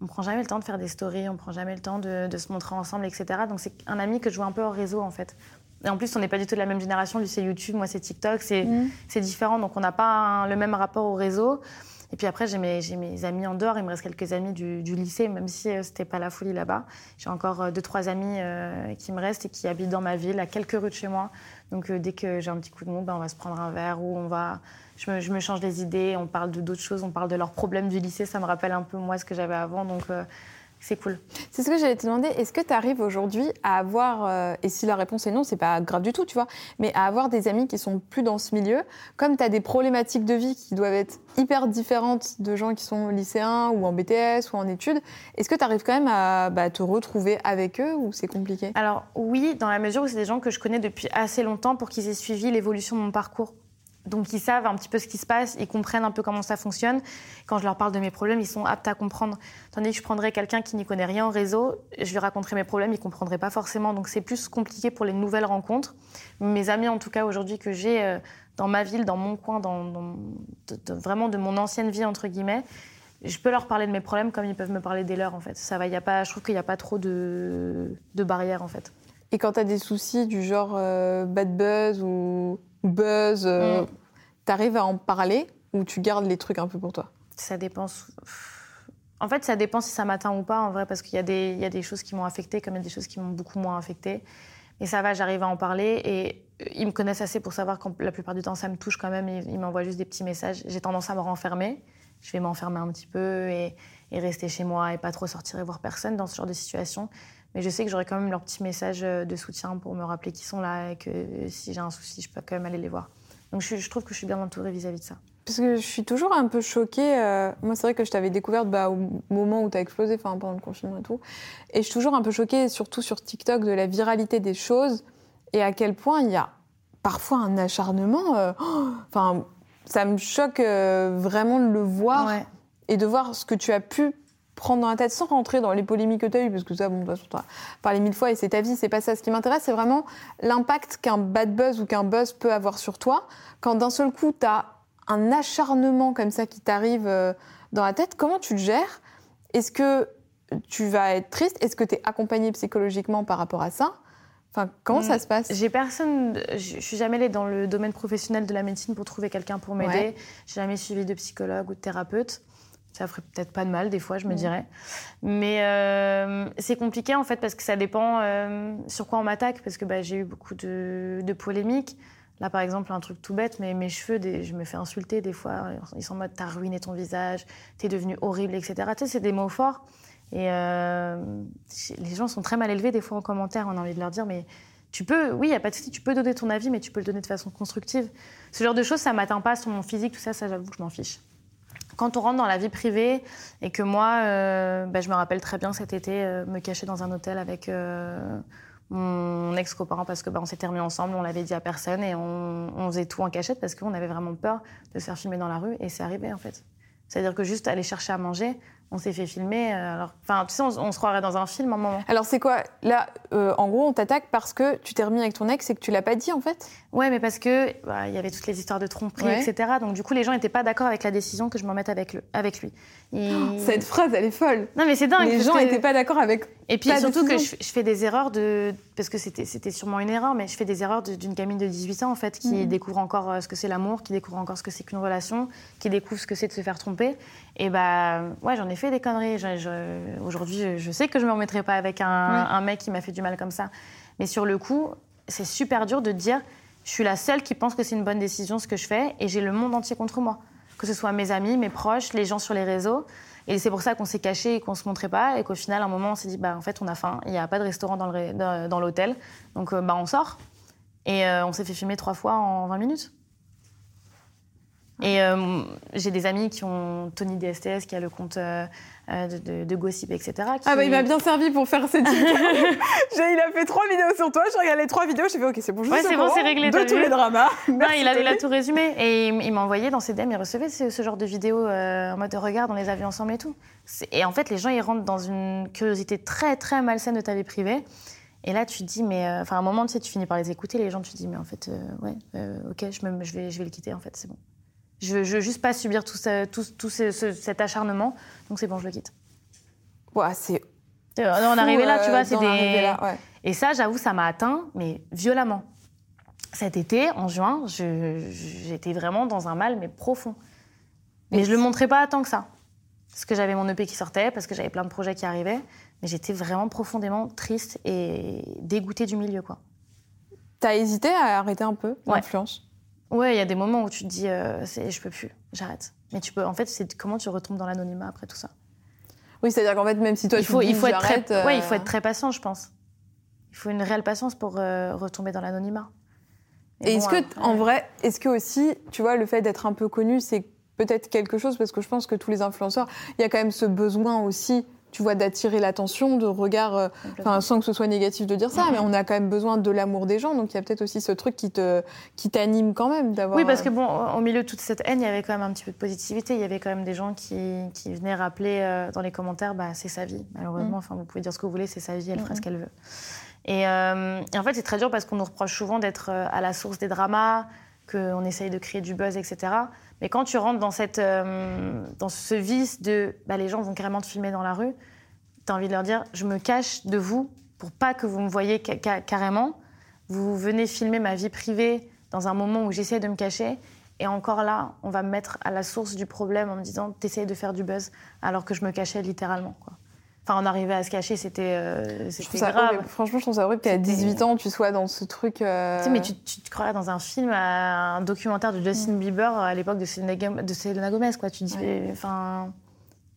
Speaker 2: on prend jamais le temps de faire des stories, on prend jamais le temps de, se montrer ensemble, etc. Donc c'est un ami que je vois un peu en réseau, en fait. Et en plus, on n'est pas du tout de la même génération. Lui, c'est YouTube, moi, c'est TikTok. C'est mhm. différent. Donc, on n'a pas le même rapport au réseau. Et puis après, j'ai mes, amis en dehors. Il me reste quelques amis du, lycée, même si euh, c'était pas la folie là-bas. J'ai encore euh, deux, trois amis euh, qui me restent et qui habitent dans ma ville, à quelques rues de chez moi. Donc dès que j'ai un petit coup de mou, ben, on va se prendre un verre ou on va. Je me, change les idées, on parle d'autres choses, on parle de leurs problèmes du lycée. Ça me rappelle un peu moi ce que j'avais avant. Donc c'est cool.
Speaker 1: C'est ce que j'allais te demander. Est-ce que tu arrives aujourd'hui à avoir, euh, et si la réponse est non, c'est pas grave du tout, tu vois, mais à avoir des amis qui sont plus dans ce milieu, comme tu as des problématiques de vie qui doivent être hyper différentes de gens qui sont lycéens ou en BTS ou en études, est-ce que tu arrives quand même à bah, te retrouver avec eux ou c'est compliqué?
Speaker 2: Alors oui, dans la mesure où c'est des gens que je connais depuis assez longtemps pour qu'ils aient suivi l'évolution de mon parcours. Donc ils savent un petit peu ce qui se passe, ils comprennent un peu comment ça fonctionne. Quand je leur parle de mes problèmes, ils sont aptes à comprendre. Tandis que je prendrais quelqu'un qui n'y connaît rien en réseau, je lui raconterais mes problèmes, il ne comprendrait pas forcément. Donc c'est plus compliqué pour les nouvelles rencontres. Mes amis, en tout cas aujourd'hui que j'ai euh, dans ma ville, dans mon coin, dans, vraiment de mon ancienne vie entre guillemets, je peux leur parler de mes problèmes comme ils peuvent me parler des leurs en fait. Ça va, y a pas, je trouve qu'il n'y a pas trop de, barrières en fait.
Speaker 1: Et quand tu as des soucis du genre euh, bad buzz ou buzz, euh, mm. tu arrives à en parler ou tu gardes les trucs un peu pour toi?
Speaker 2: Ça dépend. En fait, ça dépend si ça m'atteint ou pas, en vrai, parce qu'il y, a des, y a des choses qui m'ont affecté comme il y a des choses qui m'ont beaucoup moins affecté. Mais ça va, j'arrive à en parler et euh, ils me connaissent assez pour savoir que la plupart du temps, ça me touche quand même. Ils, m'envoient juste des petits messages. J'ai tendance à me renfermer. Je vais m'enfermer un petit peu et, et, rester chez moi et pas trop sortir et voir personne dans ce genre de situation. Mais je sais que j'aurai quand même leur petit message euh, de soutien pour me rappeler qu'ils sont là et que euh, si j'ai un souci, je peux quand même aller les voir. Donc je, trouve que je suis bien entourée vis-à-vis de ça.
Speaker 1: Parce que je suis toujours un peu choquée. Euh, moi, c'est vrai que je t'avais découverte bah, au moment où tu as explosé, pendant le confinement et tout. Et je suis toujours un peu choquée, surtout sur TikTok, de la viralité des choses et à quel point il y a parfois un acharnement. Enfin, ça me choque vraiment de le voir et de voir ce que tu as pu prendre dans la tête sans rentrer dans les polémiques que tu as eues, parce que ça, bon, de toute façon, tu as parlé mille fois et c'est ta vie, c'est pas ça. Ce qui m'intéresse, c'est vraiment l'impact qu'un bad buzz ou qu'un buzz peut avoir sur toi. Quand d'un seul coup, tu as un acharnement comme ça qui t'arrive euh, dans la tête, comment tu le gères? Est-ce que tu vas être triste? Est-ce que tu es accompagné psychologiquement par rapport à ça? Enfin, comment ça hmm. se passe?
Speaker 2: J'ai personne. Je suis jamais allée dans le domaine professionnel de la médecine pour trouver quelqu'un pour m'aider. J'ai jamais suivi de psychologue ou de thérapeute. Ça ferait peut-être pas de mal des fois, je me dirais. Mais euh, c'est compliqué en fait parce que ça dépend euh, sur quoi on m'attaque parce que bah, j'ai eu beaucoup de, de, polémiques. Là par exemple, un truc tout bête, mais mes cheveux, des, je me fais insulter des fois. Ils sont en mode t'as ruiné ton visage, t'es devenu horrible, etc. Tu sais, c'est des mots forts. Et euh, les gens sont très mal élevés des fois en commentaire. On a envie de leur dire mais tu peux, oui, il n'y a pas de souci, tu peux donner ton avis, mais tu peux le donner de façon constructive. Ce genre de choses, ça m'atteint pas sur mon physique, tout ça, ça j'avoue que je m'en fiche. Quand on rentre dans la vie privée et que moi, euh, bah, je me rappelle très bien cet été, euh, me cacher dans un hôtel avec euh, mon ex-copain parce que bah, on s'était remis ensemble, on l'avait dit à personne et on, on, faisait tout en cachette parce qu'on avait vraiment peur de se faire filmer dans la rue et c'est arrivé en fait. C'est-à-dire que juste aller chercher à manger, on s'est fait filmer. Alors, enfin, tu sais, on, se croirait dans un film un moment.
Speaker 1: Alors c'est quoi? Là, en gros, on t'attaque parce que tu t'es remis avec ton ex et que tu l'as pas dit en fait?
Speaker 2: Ouais, mais parce que bah, il y avait toutes les histoires de tromperie, etc. Donc du coup, les gens n'étaient pas d'accord avec la décision que je m'en mette avec, le, avec lui.
Speaker 1: Et... cette phrase, elle est folle.
Speaker 2: Non, mais c'est dingue.
Speaker 1: Les gens n'étaient pas d'accord avec.
Speaker 2: Et puis surtout que je, fais des erreurs de parce que c'était sûrement une erreur, mais je fais des erreurs d'une gamine de 18 ans en fait qui mhm. découvre encore euh, ce que c'est l'amour, qui découvre encore ce que c'est qu'une relation, qui découvre ce que c'est de se faire tromper. Et bah ouais, j'en ai fait des conneries. Aujourd'hui, je sais que je me remettrai pas avec un, un mec qui m'a fait du mal comme ça. Mais sur le coup, c'est super dur de dire je suis la seule qui pense que c'est une bonne décision ce que je fais et j'ai le monde entier contre moi. Que ce soit mes amis, mes proches, les gens sur les réseaux. Et c'est pour ça qu'on s'est caché et qu'on se montrait pas et qu'au final, à un moment, on s'est dit, bah, en fait, on a faim, il n'y a pas de restaurant dans l'hôtel, donc euh, bah, on sort. Et euh, on s'est fait filmer trois fois en 20 minutes. Et euh, j'ai des amis qui ont Tony DSTS, qui a le compte euh, de, de, gossip, etc.
Speaker 1: Ah bah il m'a bien servi pour faire cette vidéo. il a fait trois vidéos sur toi, je regarde les trois vidéos, j'ai fait ok c'est bon, je
Speaker 2: ouais, c'est bon, c'est réglé.
Speaker 1: De tous les dramas.
Speaker 2: Non, il, a, il, a, tout résumé et il, m'a envoyé dans ses DM, il recevait ce, genre de vidéos euh, en mode de regard, on les a vus ensemble et tout. Et en fait les gens ils rentrent dans une curiosité très très malsaine de ta vie privée. Et là, tu te dis, mais. euh, Enfin, à un moment, tu sais, tu finis par les écouter, les gens, tu te dis, mais en fait, euh, ouais, ok, je, me, je, vais, je vais le quitter, en fait, c'est bon. Je veux, juste pas subir tout, ça, tout, tout ce, ce, cet acharnement, donc c'est bon, je le quitte.
Speaker 1: Ouais, c'est.
Speaker 2: On arrivé là, tu vois, c'est des. Là, ouais. Et ça, j'avoue, ça m'a atteint, mais violemment. Cet été, en juin, j'étais vraiment dans un mal, mais profond. Mais je je le montrais pas tant que ça. Parce que j'avais mon EP qui sortait, parce que j'avais plein de projets qui arrivaient. Mais j'étais vraiment profondément triste et dégoûtée du milieu, quoi.
Speaker 1: T'as hésité à arrêter un peu l'influence?
Speaker 2: Ouais, il y a des moments où tu te dis, euh, je peux plus, j'arrête. Mais tu peux, en fait, c'est comment tu retombes dans l'anonymat après tout ça.
Speaker 1: Oui, c'est-à-dire qu'en fait, même si toi,
Speaker 2: il faut,
Speaker 1: tu
Speaker 2: il faut être très, euh... ouais, il faut être très patient, je pense. Il faut une réelle patience pour euh, retomber dans l'anonymat.
Speaker 1: Et, Et bon, est-ce que, en vrai, est-ce que aussi, tu vois, le fait d'être un peu connu, c'est peut-être quelque chose parce que je pense que tous les influenceurs, il y a quand même ce besoin aussi tu vois, d'attirer l'attention, de regard, euh, enfin, sans que ce soit négatif de dire ça, mais on a quand même besoin de l'amour des gens, donc il y a peut-être aussi ce truc qui te, qui t'anime quand même d'avoir.
Speaker 2: Oui, parce que bon, au milieu de toute cette haine, il y avait quand même un petit peu de positivité. Il y avait quand même des gens qui, qui venaient rappeler euh, dans les commentaires, bah, c'est sa vie. Malheureusement, mm. enfin, vous pouvez dire ce que vous voulez, c'est sa vie, elle fera ce qu'elle veut. Et, euh, et, en fait, c'est très dur parce qu'on nous reproche souvent d'être à la source des dramas, qu'on essaye de créer du buzz, etc. Mais quand tu rentres dans, cette, euh, dans ce vice de bah, les gens vont carrément te filmer dans la rue, tu as envie de leur dire je me cache de vous pour pas que vous me voyez ca carrément. Vous venez filmer ma vie privée dans un moment où j'essaie de me cacher. Et encore là, on va me mettre à la source du problème en me disant t'essayes de faire du buzz alors que je me cachais littéralement. Quoi. Enfin, on arrivait à se cacher, c'était euh, grave.
Speaker 1: Franchement, je trouve ça horrible qu'à 18 ans, tu sois dans ce truc. Euh...
Speaker 2: Tu sais, mais tu, tu, te croirais dans un film, un documentaire de Justin mm. Bieber à l'époque de Selena Gomez, quoi. Tu te dis, ouais. enfin,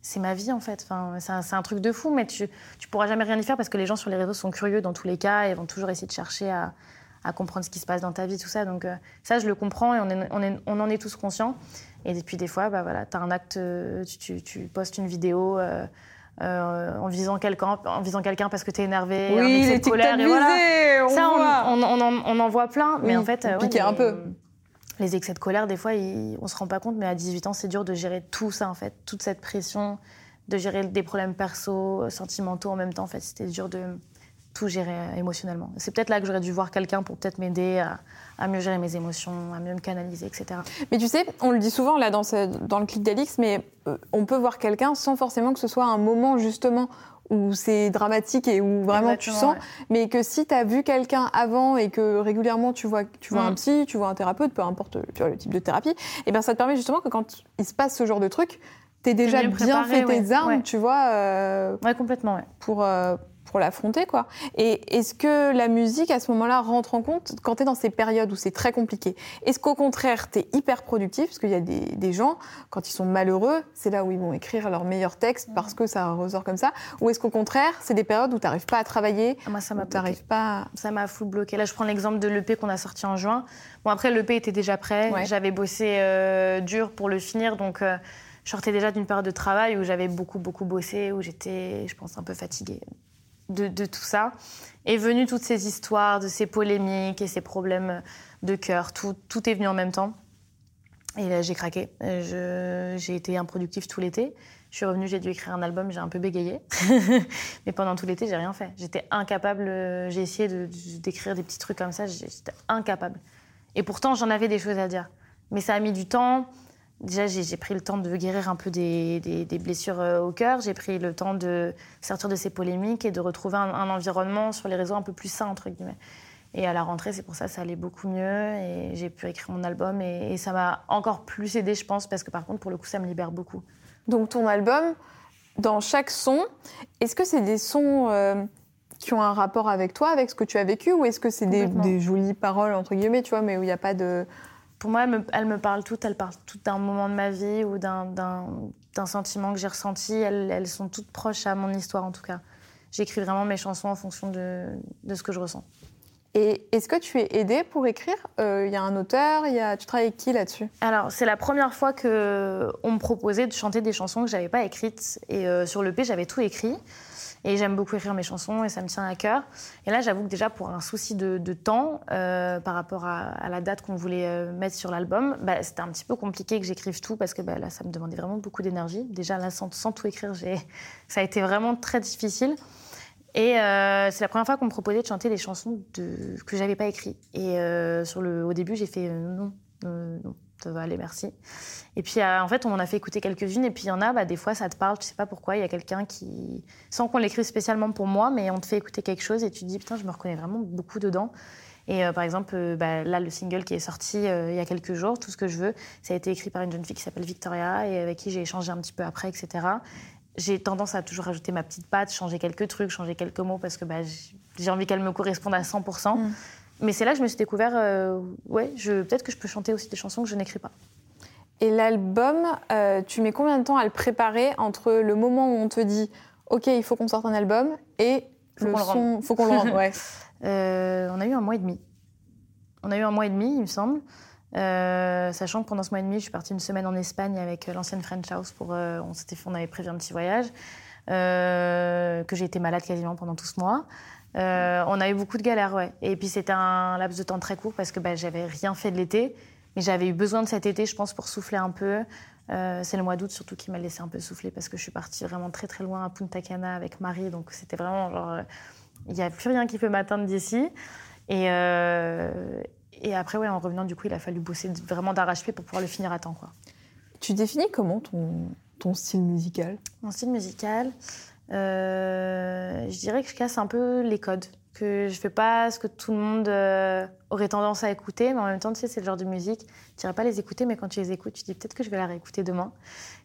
Speaker 2: c'est ma vie en fait. Enfin, c'est un, un, truc de fou, mais tu, tu pourras jamais rien y faire parce que les gens sur les réseaux sont curieux dans tous les cas et vont toujours essayer de chercher à, à comprendre ce qui se passe dans ta vie, tout ça. Donc euh, ça, je le comprends et on, est, on, est, on en est tous conscients. Et puis des fois, bah, voilà, tu as un acte, tu, tu, tu, postes une vidéo. Euh, euh, en visant quelqu'un, en visant quelqu'un parce que t'es énervé,
Speaker 1: oui,
Speaker 2: un
Speaker 1: excès de colère, et voilà.
Speaker 2: On ça, on, on, on, on, en voit plein, mais
Speaker 1: oui,
Speaker 2: en fait,
Speaker 1: euh, ouais, un peu.
Speaker 2: Les excès de colère, des fois, ils, on se rend pas compte, mais à 18 ans, c'est dur de gérer tout ça, en fait, toute cette pression, de gérer des problèmes perso, sentimentaux en même temps. En fait, c'était dur de tout gérer émotionnellement. C'est peut-être là que j'aurais dû voir quelqu'un pour peut-être m'aider à, à, mieux gérer mes émotions, à mieux me canaliser, etc.
Speaker 1: Mais tu sais, on le dit souvent là dans, ce, dans le clic d'Alix, mais euh, on peut voir quelqu'un sans forcément que ce soit un moment justement où c'est dramatique et où vraiment
Speaker 2: Exactement,
Speaker 1: tu sens,
Speaker 2: ouais.
Speaker 1: mais que si tu as vu quelqu'un avant et que régulièrement tu vois, tu vois
Speaker 2: Mm.
Speaker 1: un psy, tu vois un thérapeute, peu importe tu vois, le type de thérapie, et bien ça te permet justement que quand il se passe ce genre de truc, t'es déjà
Speaker 2: mieux
Speaker 1: bien fait tes armes,
Speaker 2: Ouais.
Speaker 1: tu vois, euh,
Speaker 2: Ouais, complètement, ouais.
Speaker 1: pour, euh, pour l'affronter, quoi. Et est-ce que la musique, à ce moment-là, rentre en compte quand t'es dans ces périodes où c'est très compliqué? Est-ce qu'au contraire, t'es hyper productif? Parce qu'il y a des, des gens, quand ils sont malheureux, c'est là où ils vont écrire leur meilleur texte parce que ça ressort comme ça. Ou est-ce qu'au contraire, c'est des périodes où t'arrives pas à travailler,
Speaker 2: Ah, Moi, ça m'a
Speaker 1: pas... à-
Speaker 2: Ça m'a full bloqué. Là, je prends l'exemple de l'EP qu'on a sorti en juin. Bon, après, l'EP était déjà prêt.
Speaker 1: Ouais.
Speaker 2: J'avais bossé euh, dur pour le finir. Donc, euh, je sortais déjà d'une période de travail où j'avais beaucoup, beaucoup bossé, où j'étais, je pense, un peu fatiguée de, tout ça. Et venu toutes ces histoires, de ces polémiques et ces problèmes de cœur. Tout, tout est venu en même temps. Et là, j'ai craqué. J'ai été improductive tout l'été. Je suis revenue, j'ai dû écrire un album, j'ai un peu bégayé. Mais pendant tout l'été, j'ai rien fait. J'étais incapable. J'ai essayé d'écrire des petits trucs comme ça. J'étais incapable. Et pourtant, j'en avais des choses à dire. Mais ça a mis du temps. Déjà, j'ai pris le temps de guérir un peu des, des- des blessures euh, au cœur. J'ai pris le temps de sortir de ces polémiques et de retrouver un, un environnement sur les réseaux un peu plus sain, entre guillemets. Et à la rentrée, c'est pour ça que ça allait beaucoup mieux. Et j'ai pu écrire mon album. Et, et ça m'a encore plus aidé, je pense, parce que par contre, pour le coup, ça me libère beaucoup.
Speaker 1: Donc ton album, dans chaque son, est-ce que c'est des sons euh, qui ont un rapport avec toi, avec ce que tu as vécu, ou est-ce que c'est des, des jolies paroles, entre guillemets, tu vois, mais où il n'y a pas de...
Speaker 2: Pour moi, elles me, elles me parlent toutes. Elles parlent toutes d'un moment de ma vie ou d'un- sentiment que j'ai ressenti. Elles, elles sont toutes proches à mon histoire, en tout cas. J'écris vraiment mes chansons en fonction de, de ce que je ressens.
Speaker 1: Et est-ce que tu es aidée pour écrire? Euh, Il y a un auteur, il y a... tu travailles avec qui là-dessus?
Speaker 2: Alors, c'est la première fois que on me proposait de chanter des chansons que j'avais pas écrites. Et euh, sur le P, j'avais tout écrit. Et j'aime beaucoup écrire mes chansons et ça me tient à cœur. Et là, j'avoue que déjà, pour un souci de, temps, euh, par rapport à, la date qu'on voulait euh, mettre sur l'album, bah, c'était un petit peu compliqué que j'écrive tout parce que bah, là, ça me demandait vraiment beaucoup d'énergie. Déjà, là, sans, sans tout écrire, ça a été vraiment très difficile. Et euh, c'est la première fois qu'on me proposait de chanter des chansons de... que j'avais pas écrites. Et au début, j'ai fait non, non, ça va aller, merci. Et puis euh, en fait, on m'en a fait écouter quelques-unes. Et puis il y en a, bah, des fois, ça te parle, tu sais pas pourquoi. Il y a quelqu'un qui, sans qu'on l'écrive spécialement pour moi, mais on te fait écouter quelque chose et tu te dis, putain, je me reconnais vraiment beaucoup dedans. Et euh, par exemple, euh, bah, là, le single qui est sorti il y a quelques jours, Tout ce que je veux, ça a été écrit par une jeune fille qui s'appelle Victoria et avec qui j'ai échangé un petit peu après, etc. J'ai tendance à toujours rajouter ma petite patte, changer quelques trucs, changer quelques mots parce que bah, j'ai- envie qu'elle me corresponde à 100%.
Speaker 1: Mm.
Speaker 2: Mais c'est là que je me suis découvert, euh, ouais, peut-être que je peux chanter aussi des chansons que je n'écris pas.
Speaker 1: Et l'album, euh, tu mets combien de temps à le préparer entre le moment où on te dit OK, il faut qu'on sorte un album et
Speaker 2: Faut
Speaker 1: le
Speaker 2: qu'on le
Speaker 1: son, faut qu'on le rende. Ouais.
Speaker 2: Euh, on a eu un mois et demi. On a eu un mois et demi, il me semble. Euh, sachant que pendant ce mois et demi, je suis partie une semaine en Espagne avec l'ancienne French House. Pour, euh, on, s'était on avait prévu un petit voyage. euh, que j'ai été malade quasiment pendant tout ce mois. Euh, on a eu beaucoup de galères, ouais. Et puis c'était un laps de temps très court parce que bah, j'avais rien fait de l'été. Mais j'avais eu besoin de cet été, je pense, pour souffler un peu. Euh, c'est le mois d'août surtout qui m'a laissé un peu souffler parce que je suis partie vraiment très très loin à Punta Cana avec Marie. Donc c'était vraiment genre, il n'y a plus rien qui peut m'atteindre d'ici. Et, euh, et après, ouais, en revenant, du coup, il a fallu bosser vraiment d'arrache-pied pour pouvoir le finir à temps. Quoi.
Speaker 1: Tu définis comment ton, ton style musical?
Speaker 2: Mon style musical, je dirais que je casse un peu les codes. Que je fais pas ce que tout le monde euh, aurait tendance à écouter, mais en même temps, tu sais, c'est le genre de musique, tu irais pas les écouter, mais quand tu les écoutes, tu dis peut-être que je vais la réécouter demain.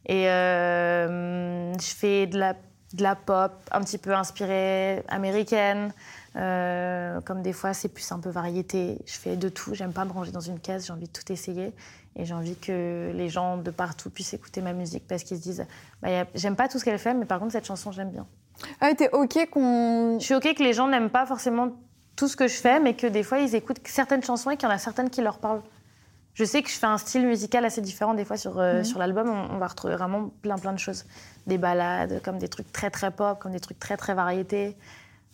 Speaker 2: Et euh, je fais de la pop un petit peu inspirée américaine, euh, comme des fois c'est plus un peu variété. Je fais de tout, j'aime pas me ranger dans une case, j'ai envie de tout essayer. Et j'ai envie que les gens de partout puissent écouter ma musique parce qu'ils se disent bah, a- J'aime pas tout ce qu'elle fait, mais par contre, cette chanson, j'aime bien.
Speaker 1: Ah, t'es OK qu'on.
Speaker 2: Je suis OK que les gens n'aiment pas forcément tout ce que je fais, mais que des fois, ils écoutent certaines chansons et qu'il y en a certaines qui leur parlent. Je sais que je fais un style musical assez différent des fois sur, euh,
Speaker 1: Mhm.
Speaker 2: sur l'album. On, on va retrouver vraiment plein, plein de choses. Des ballades, comme des trucs très, très pop, comme des trucs très, très variétés.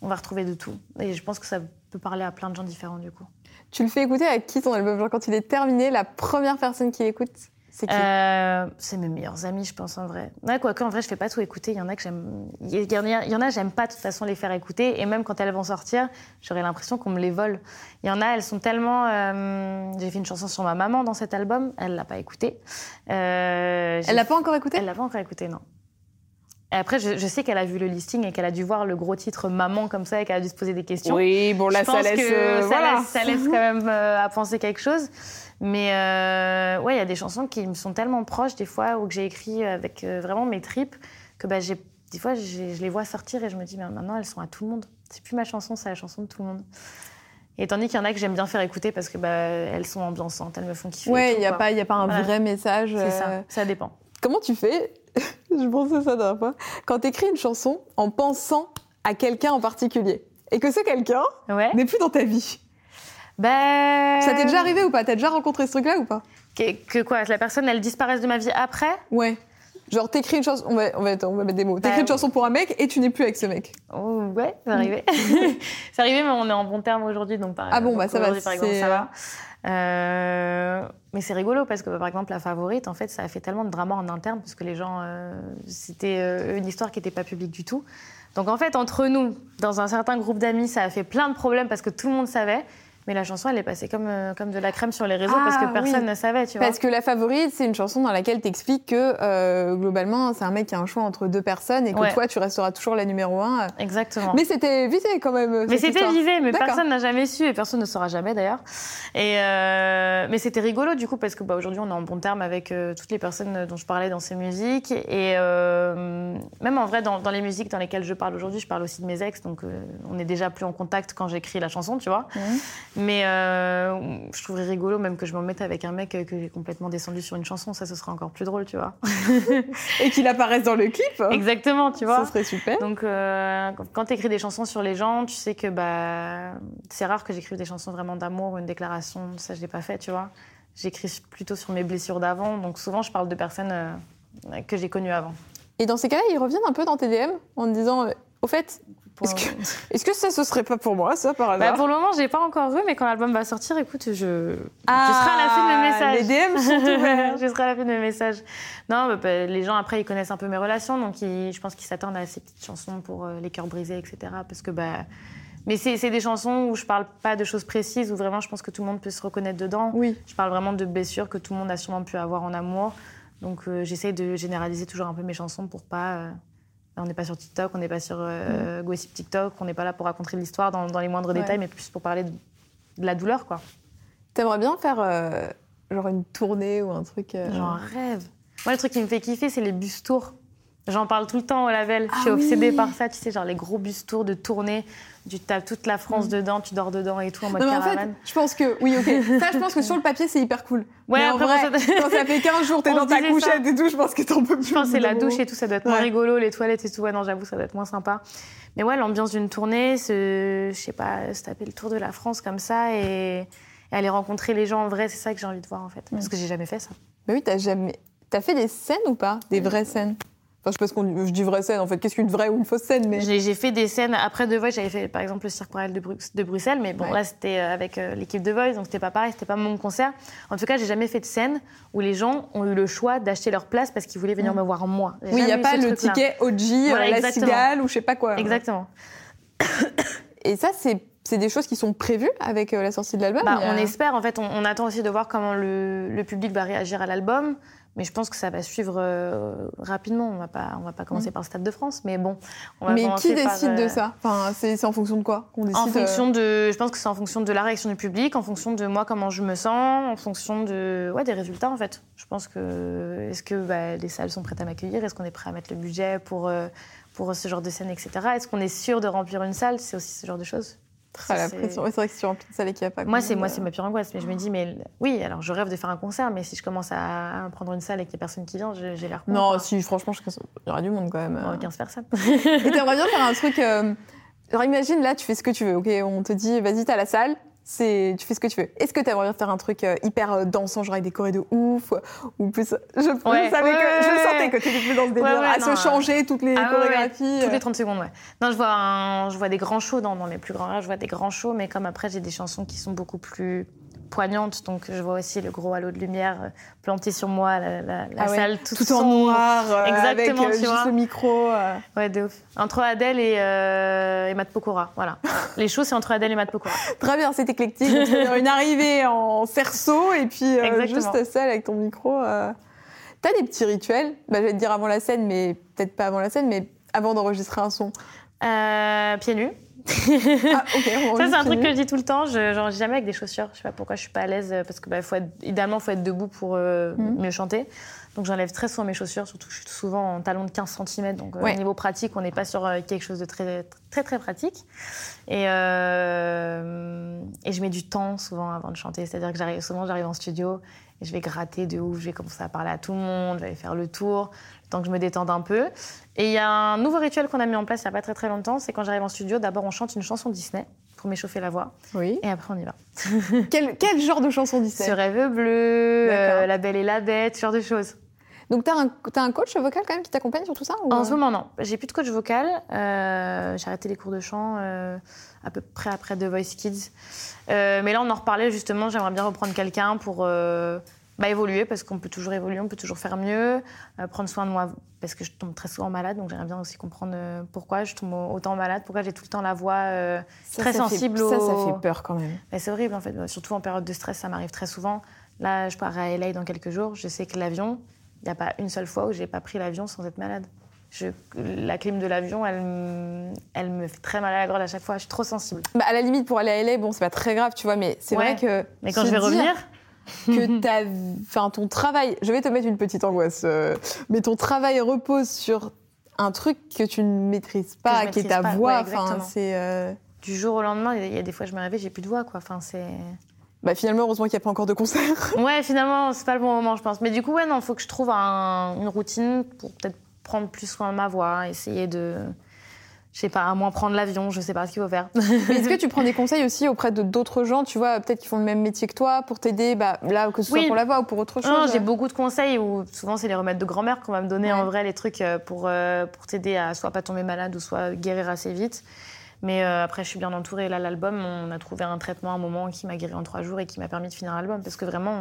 Speaker 2: On va retrouver de tout. Et je pense que ça peut parler à plein de gens différents, du coup.
Speaker 1: Tu le fais écouter à qui ton album Genre quand il est terminé, la première personne qui l'écoute, c'est qui?
Speaker 2: Euh, c'est mes meilleurs amis, je pense, en vrai. Ouais, quoique, en vrai, je fais pas tout écouter. Il y en a que j'aime. Il y en a, il y en a, j'aime pas de toute façon les faire écouter. Et même quand elles vont sortir, j'aurais l'impression qu'on me les vole. Il y en a, elles sont tellement. euh, J'ai fait une chanson sur ma maman dans cet album. Elle l'a pas écouté. Euh,
Speaker 1: Elle l'a pas encore écouté
Speaker 2: Elle l'a pas encore écouté, non. Et après, je, je sais qu'elle a vu le listing et qu'elle a dû voir le gros titre maman comme ça et qu'elle a dû se poser des questions.
Speaker 1: Oui, bon là
Speaker 2: je pense
Speaker 1: ça laisse.
Speaker 2: que
Speaker 1: euh,
Speaker 2: ça,
Speaker 1: voilà.
Speaker 2: laisse, ça laisse quand même euh, à penser quelque chose. Mais euh, ouais, il y a des chansons qui me sont tellement proches des fois ou que j'ai écrit avec vraiment mes tripes que bah, j'ai, des fois je les vois sortir et je me dis mais maintenant elles sont à tout le monde. C'est plus ma chanson, c'est la chanson de tout le monde. Et tandis qu'il y en a que j'aime bien faire écouter parce que bah, elles sont ambiançantes, elles me font kiffer.
Speaker 1: Ouais, il n'y a, pas- y a pas un
Speaker 2: Voilà.
Speaker 1: vrai message.
Speaker 2: C'est ça, ça dépend.
Speaker 1: Comment tu fais Je pensais ça la dernière fois. Quand tu écris une chanson en pensant à quelqu'un en particulier et que ce quelqu'un
Speaker 2: Ouais.
Speaker 1: n'est plus dans ta vie.
Speaker 2: Ben...
Speaker 1: Ça t'est déjà arrivé ou pas? T'as déjà rencontré ce truc-là ou pas?
Speaker 2: Que, que quoi? Que la personne, elle disparaisse de ma vie après?
Speaker 1: Ouais. Genre, t'écris une chanson, on va, on va, on va mettre des mots. T'écris
Speaker 2: Bah,
Speaker 1: une chanson pour un mec et tu n'es plus avec ce mec.
Speaker 2: Oh, Ouais, c'est arrivé. c'est arrivé, mais on est en bon terme aujourd'hui, donc par
Speaker 1: Ah bon, bah, ça va,
Speaker 2: par exemple, ça va. Euh, mais c'est rigolo parce que, par exemple, la favorite, en fait, ça a fait tellement de drama en interne parce que les gens, euh, c'était euh, une histoire qui n'était pas publique du tout. Donc, en fait, entre nous, dans un certain groupe d'amis, ça a fait plein de problèmes parce que tout le monde savait. Mais la chanson, elle est passée comme, euh, comme de la crème sur les réseaux
Speaker 1: Ah,
Speaker 2: parce que personne
Speaker 1: oui.
Speaker 2: ne savait, tu vois.
Speaker 1: Parce que La Favorite, c'est une chanson dans laquelle t'expliques que euh, globalement, c'est un mec qui a un choix entre deux personnes et que
Speaker 2: Ouais.
Speaker 1: toi, tu resteras toujours la numéro un.
Speaker 2: Exactement.
Speaker 1: Mais c'était visé quand même.
Speaker 2: Mais c'était visé, mais personne n'a jamais su et personne ne saura jamais d'ailleurs. Et euh, mais c'était rigolo du coup parce que bah, aujourd'hui on est en bon terme avec toutes les personnes dont je parlais dans ces musiques et même en vrai dans, dans les musiques dans lesquelles je parle aujourd'hui, je parle aussi de mes ex donc on est déjà plus en contact quand j'écris la chanson, tu vois.
Speaker 1: Mhm.
Speaker 2: Mais euh, je trouverais rigolo même que je me mette avec un mec que j'ai complètement descendu sur une chanson, ça ce serait encore plus drôle, tu vois.
Speaker 1: Et qu'il apparaisse dans le clip.
Speaker 2: Exactement, tu vois.
Speaker 1: Ça serait super.
Speaker 2: Donc, euh, quand tu écris des chansons sur les gens, tu sais que bah, c'est rare que j'écrive des chansons vraiment d'amour ou une déclaration. Ça, je l'ai pas fait, tu vois. J'écris plutôt sur mes blessures d'avant. Donc, souvent, je parle de personnes euh, que j'ai connues avant.
Speaker 1: Et dans ces cas-là, ils reviennent un peu dans tes DM en te disant euh, Au fait,
Speaker 2: Pour-
Speaker 1: Est-ce que- est-ce que ça, ce serait pas pour moi, ça, par
Speaker 2: Bah,
Speaker 1: hasard
Speaker 2: pour le moment, j'ai pas encore eu, mais quand l'album va sortir, écoute, je,
Speaker 1: Ah,
Speaker 2: je serai à l'affût de mes messages.
Speaker 1: Les DM sont ouverts.
Speaker 2: je serai à l'affût de mes messages. Non, bah, bah, les gens après ils connaissent un peu mes relations, donc ils- je pense qu'ils s'attendent à ces petites chansons pour euh, les cœurs brisés, etc. Parce que bah, mais c'est c'est des chansons où je parle pas de choses précises, où vraiment je pense que tout le monde peut se reconnaître dedans.
Speaker 1: Oui.
Speaker 2: Je parle vraiment de blessures que tout le monde a sûrement pu avoir en amour. Donc euh, j'essaye de généraliser toujours un peu mes chansons pour pas. euh, on n'est pas sur TikTok, on n'est pas sur euh, Gossip TikTok, on n'est pas là pour raconter l'histoire dans, dans les moindres
Speaker 1: Ouais.
Speaker 2: détails, mais plus pour parler de, de la douleur, quoi.
Speaker 1: T'aimerais bien faire euh, genre une tournée ou un truc. euh,
Speaker 2: J'en rêve. Moi, le truc qui me fait kiffer, c'est les bus tours. J'en parle tout le temps au label. je
Speaker 1: Ah
Speaker 2: suis obsédée
Speaker 1: oui.
Speaker 2: par ça, tu sais, genre les gros bus tours de tournée. Tu tapes toute la France dedans, tu dors dedans et tout en mode
Speaker 1: Mm. Non, mais en fait, je pense que. Oui, ok. Ça, je pense que sur le papier, c'est hyper cool.
Speaker 2: Ouais,
Speaker 1: mais en vrai,
Speaker 2: ça-
Speaker 1: quand ça fait 15 jours, t'es dans ta couchette et tout, je pense que t'en peux plus.
Speaker 2: Je pense que c'est la douche et tout, ça doit être moins rigolo, les toilettes et tout. Ouais, non, j'avoue, ça doit être moins sympa. Mais ouais, l'ambiance d'une tournée, je sais pas, se taper le tour de la France comme ça et, et aller rencontrer les gens en vrai, c'est ça que j'ai envie de voir en fait. Parce que j'ai jamais fait ça.
Speaker 1: Mais oui, t'as jamais. T'as fait des scènes ou pas? Des vraies scènes? Enfin, je sais pas ce qu'on je dis vraie scène en fait. Qu'est-ce qu'une vraie ou une fausse scène mais...
Speaker 2: J'ai fait des scènes après The Voice, j'avais fait par exemple le Cirque Royal de, Brux- de Bruxelles, mais bon
Speaker 1: Ouais.
Speaker 2: là c'était euh, avec euh, l'équipe de Voice, donc c'était pas pareil, c'était pas mon concert. En tout cas, j'ai jamais fait de scène où les gens ont eu le choix d'acheter leur place parce qu'ils voulaient venir me voir moi.
Speaker 1: Mm. Oui, il n'y a pas le ticket OG,
Speaker 2: Voilà,
Speaker 1: euh, la
Speaker 2: exactement.
Speaker 1: cigale ou je sais pas quoi.
Speaker 2: Exactement.
Speaker 1: Et ça, c'est c'est des choses qui sont prévues avec la sortie de l'album
Speaker 2: Bah,
Speaker 1: a-
Speaker 2: On espère, en fait, on, on attend aussi de voir comment le, le public va réagir à l'album. Mais je pense que ça va suivre euh, rapidement. On va pas, on va pas commencer par le Stade de France, mais bon. On va
Speaker 1: Mm. Mais qui
Speaker 2: par,
Speaker 1: décide de
Speaker 2: euh,
Speaker 1: ça? Enfin, c'est en fonction de quoi qu'on décide
Speaker 2: En
Speaker 1: euh,
Speaker 2: fonction de, je pense que c'est en fonction de la réaction du public, en fonction de moi comment je me sens, en fonction de, ouais, des résultats en fait. Je pense que est-ce que bah, les salles sont prêtes à m'accueillir, est-ce qu'on est prêt à mettre le budget pour pour ce genre de scène, etc. Est-ce qu'on est sûr de remplir une salle? C'est aussi ce genre de choses.
Speaker 1: Ah, la
Speaker 2: C'est-
Speaker 1: pression. C'est vrai que si tu remplis une salle et qu'il n'y a pas.
Speaker 2: Moi, c'est moi,
Speaker 1: euh,
Speaker 2: c'est ma pire angoisse. Mais je me dis, mais oui, alors je rêve de faire un concert, mais si je commence à prendre une salle et qu'il n'y a personne qui vient, j'ai l'air.
Speaker 1: Non,
Speaker 2: quoi.
Speaker 1: si, franchement, je qu'il y aura du monde quand même. Euh.
Speaker 2: 15 personnes.
Speaker 1: Et t'aimerais bien faire un truc. euh, Alors imagine là, tu fais ce que tu veux, ok On te dit, vas-y, t'as la salle, c'est, tu fais ce que tu veux. Est-ce que t'aimerais bien faire un truc euh, hyper euh, dansant, genre avec des chorés de ouf Ou plus. Je, je
Speaker 2: Ouais.
Speaker 1: savais
Speaker 2: Ouais,
Speaker 1: que. Je sentais que t'étais plus dans ce délire, à
Speaker 2: non,
Speaker 1: se changer toutes les
Speaker 2: Ah
Speaker 1: chorégraphies.
Speaker 2: Toutes
Speaker 1: euh.
Speaker 2: les 30 secondes, ouais. Non, je vois, un- je vois des grands shows dans, dans mes plus grands rêves, je vois des grands shows, mais comme après, j'ai des chansons qui sont beaucoup plus poignantes, donc je vois aussi le gros halo de lumière euh, planté sur moi, la, la- la
Speaker 1: Ah ouais,
Speaker 2: salle
Speaker 1: tout en noir, euh,
Speaker 2: Exactement,
Speaker 1: avec euh,
Speaker 2: tu
Speaker 1: juste le micro. euh.
Speaker 2: Ouais, de ouf. Entre Adèle et, euh, et Matt Pokora, voilà. les shows, c'est entre Adèle et Matt Pokora.
Speaker 1: Très bien, c'est éclectique. Une arrivée en cerceau et puis juste seule avec ton micro. T'as des petits rituels? Bah, Je vais te dire avant la scène, mais peut-être pas avant la scène, mais avant d'enregistrer un son.
Speaker 2: Pieds nus.
Speaker 1: Ah,
Speaker 2: Ça, c'est un truc que je dis tout le temps. Je genre, jamais avec des chaussures. Je sais pas pourquoi je suis pas à l'aise. euh, Parce que, bah, faut être, idéalement, il faut être debout pour euh,
Speaker 1: Mhm.
Speaker 2: mieux chanter. Donc, j'enlève très souvent mes chaussures. Surtout que je suis souvent en talon de 15 cm. Donc, euh,
Speaker 1: Ouais.
Speaker 2: au niveau pratique, on n'est pas sur euh, quelque chose de très, très, très pratique. Et, et je mets du temps souvent avant de chanter. C'est-à-dire que j'arrive, souvent, j'arrive en studio et je vais gratter de ouf. Je vais commencer à parler à tout le monde. Je vais faire le tour. Que je me détende un peu. Et il y a un nouveau rituel qu'on a mis en place il n'y a pas très très longtemps. C'est quand j'arrive en studio, d'abord, on chante une chanson Disney pour m'échauffer la voix.
Speaker 1: Oui.
Speaker 2: Et après, on y va.
Speaker 1: Quel, quel genre de chanson Disney?
Speaker 2: Ce rêve bleu, euh, La Belle et la Bête, ce genre de choses.
Speaker 1: Donc, t'as un, t'as un coach vocal quand même qui t'accompagne sur tout ça ou,
Speaker 2: En
Speaker 1: euh,
Speaker 2: ce moment, non. J'ai plus de coach vocal. Euh, J'ai arrêté les cours de chant euh, à peu près après The Voice Kids. Mais là, on en reparlait justement. J'aimerais bien reprendre quelqu'un pour bah, évoluer parce qu'on peut toujours évoluer, on peut toujours faire mieux, euh, prendre soin de moi parce que je tombe très souvent malade. Donc, j'aimerais bien aussi comprendre euh, pourquoi je tombe autant malade, pourquoi j'ai tout le temps la voix. euh,
Speaker 1: ça,
Speaker 2: très
Speaker 1: ça fait-
Speaker 2: sensible
Speaker 1: Ça, ça
Speaker 2: au-
Speaker 1: fait peur quand même.
Speaker 2: Bah, c'est horrible en fait, surtout en période de stress, ça m'arrive très souvent. Là, je pars à LA dans quelques jours. Je sais que l'avion, il n'y a pas une seule fois où j'ai pas pris l'avion sans être malade. Je- la clim de l'avion, elle, me- elle me fait très mal à la gorge à chaque fois. Je suis trop sensible.
Speaker 1: Bah, à la limite, pour aller à LA, bon, c'est pas très grave, tu vois, mais c'est
Speaker 2: Ouais.
Speaker 1: vrai que.
Speaker 2: Mais quand je vais
Speaker 1: dire
Speaker 2: revenir,
Speaker 1: que ta, enfin, ton travail, je vais te mettre une petite angoisse, euh, mais ton travail repose sur un truc que tu ne maîtrises pas, qui est ta
Speaker 2: pas,
Speaker 1: voix. Enfin, c'est. euh,
Speaker 2: du jour au lendemain, il y a des fois, je me réveille, j'ai plus de voix, quoi. Enfin, c'est.
Speaker 1: Bah, finalement, heureusement qu'il n'y a pas encore de concert.
Speaker 2: Ouais, finalement, c'est pas le bon moment, je pense. Mais du coup, ouais, non, faut que je trouve un- une routine pour peut-être prendre plus soin de ma voix, essayer de. Je sais pas, à moins prendre l'avion, je sais pas ce qu'il faut faire.
Speaker 1: Mais Est-ce que tu prends des conseils aussi auprès de d'autres gens, tu vois, peut-être qui font le même métier que toi, pour t'aider, bah, là, que ce soit
Speaker 2: Oui.
Speaker 1: pour la voix ou pour autre chose
Speaker 2: Non, j'ai beaucoup de conseils où souvent c'est les remèdes de grand-mère qu'on va me donner
Speaker 1: Ouais.
Speaker 2: en vrai, les trucs euh, pour, euh, pour t'aider à soit pas tomber malade ou soit guérir assez vite. Mais euh, après, je suis bien entourée. Là, l'album, on a trouvé un traitement à un moment qui m'a guéri en trois jours et qui m'a permis de finir l'album. Parce que vraiment,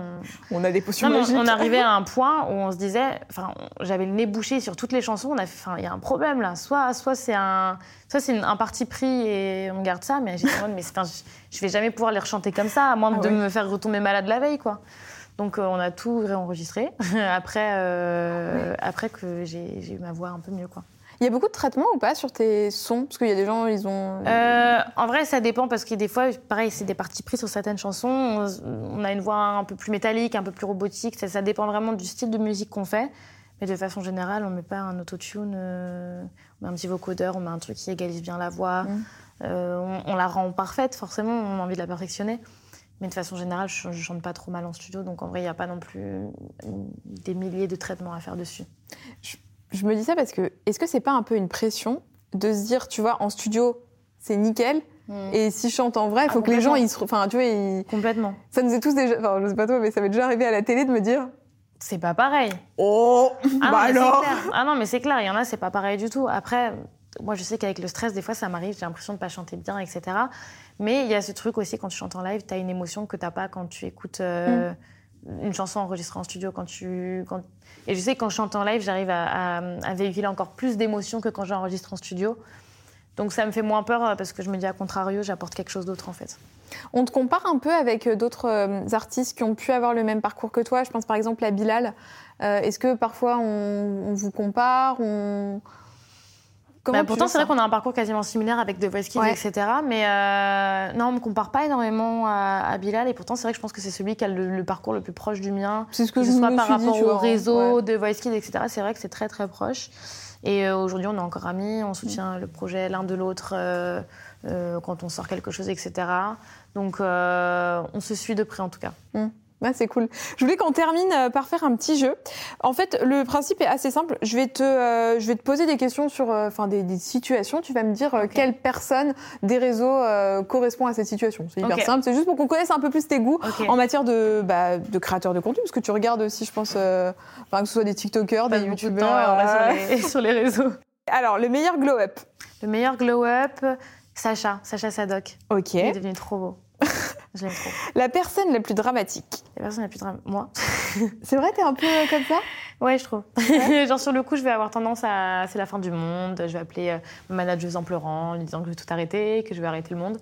Speaker 2: on...
Speaker 1: On a des potions
Speaker 2: Non, mais
Speaker 1: magiques.
Speaker 2: on, on arrivait à un point où on se disait, enfin, j'avais le nez bouché sur toutes les chansons. On a fait, enfin, il y a un problème là. Soit, soit c'est un, soit c'est un parti pris et on garde ça. Mais mode, mais enfin, je, vais jamais pouvoir les rechanter comme ça, à moins
Speaker 1: Ah
Speaker 2: de
Speaker 1: ouais.
Speaker 2: me faire retomber malade la veille, quoi. Donc euh, on a tout réenregistré après, euh, après que j'ai j'ai eu ma voix un peu mieux, quoi.
Speaker 1: Il y a beaucoup de traitements ou pas sur tes sons? Parce qu'il y a des gens, ils ont.
Speaker 2: Euh, en vrai, ça dépend parce que des fois, pareil, c'est des parties prises sur certaines chansons. On, on a une voix un peu plus métallique, un peu plus robotique. Ça, ça dépend vraiment du style de musique qu'on fait. Mais de façon générale, on met pas un autotune, euh, on met un petit vocodeur, on met un truc qui égalise bien la voix.
Speaker 1: Mm.
Speaker 2: Euh, on, on la rend parfaite, forcément, on a envie de la perfectionner. Mais de façon générale, je, je chante pas trop mal en studio, donc en vrai, il n'y a pas non plus euh, des milliers de traitements à faire dessus.
Speaker 1: Je me dis ça parce que est-ce que c'est pas un peu une pression de se dire, tu vois, en studio, c'est nickel, et si je chante en vrai, il
Speaker 2: Ah,
Speaker 1: faut que les gens, ils se. Enfin, tu vois, ils-
Speaker 2: Complètement.
Speaker 1: ça nous est tous déjà. Enfin, je sais pas toi, mais ça m'est déjà arrivé à la télé de me dire,
Speaker 2: C'est pas pareil.
Speaker 1: oh,
Speaker 2: Ah,
Speaker 1: bah
Speaker 2: non,
Speaker 1: alors.
Speaker 2: Ah non, mais c'est clair, il y en a, c'est pas pareil du tout. Après, moi, je sais qu'avec le stress, des fois, ça m'arrive, j'ai l'impression de pas chanter bien, etc. Mais il y a ce truc aussi, quand tu chantes en live, tu as une émotion que t'as pas quand tu écoutes euh, une chanson enregistrée en studio. Quand tu, quand... Et je sais que quand je chante en live, j'arrive à, véhiculer encore plus d'émotions que quand j'enregistre en studio. Donc ça me fait moins peur euh, parce que je me dis, à contrario, j'apporte quelque chose d'autre, en fait.
Speaker 1: On te compare un peu avec euh, d'autres euh, artistes qui ont pu avoir le même parcours que toi. Je pense par exemple à Bilal. Est-ce que parfois on, vous compare. Comment
Speaker 2: Bah, pourtant, c'est vrai qu'on a un parcours quasiment similaire avec The Voice Kids,
Speaker 1: Ouais.
Speaker 2: etc. Mais euh, non, on me compare pas énormément à, à Bilal. Et pourtant, c'est vrai que je pense que c'est celui qui a le, le parcours le plus proche du mien.
Speaker 1: C'est ce que,
Speaker 2: Que
Speaker 1: je
Speaker 2: ce soit
Speaker 1: me
Speaker 2: par
Speaker 1: suis
Speaker 2: rapport au réseau
Speaker 1: Ouais.
Speaker 2: de Voice Kids, etc. C'est vrai que c'est très, très proche. Et euh, aujourd'hui, on est encore amis. On soutient le projet l'un de l'autre euh, euh, quand on sort quelque chose, etc. Donc, euh, on se suit de près, en tout cas.
Speaker 1: Ouais, c'est cool. Je voulais qu'on termine euh, par faire un petit jeu. En fait, le principe est assez simple. Je vais te, euh, je vais te poser des questions sur, euh, enfin, des, des situations. Tu vas me dire euh, quelle personne des réseaux correspond à cette situation. C'est hyper simple. C'est juste pour qu'on connaisse un peu plus tes goûts en matière de, bah, de créateur de contenu, parce que tu regardes aussi, je pense, que ce soit des TikTokers,
Speaker 2: Pas
Speaker 1: des
Speaker 2: reste sur les, sur les réseaux.
Speaker 1: Alors, le meilleur glow-up.
Speaker 2: Le meilleur glow-up, Sacha, Sacha Sadoc.
Speaker 1: Ok.
Speaker 2: Il est devenu trop beau. Je l'aime trop.
Speaker 1: La personne la plus dramatique.
Speaker 2: La personne la plus drame, moi.
Speaker 1: C'est vrai, t'es un peu euh, comme ça?
Speaker 2: Ouais, je trouve. Genre sur le coup, je vais avoir tendance à c'est la fin du monde. Je vais appeler euh, ma manageuse en pleurant, en lui disant que je vais tout arrêter, que je vais arrêter le monde.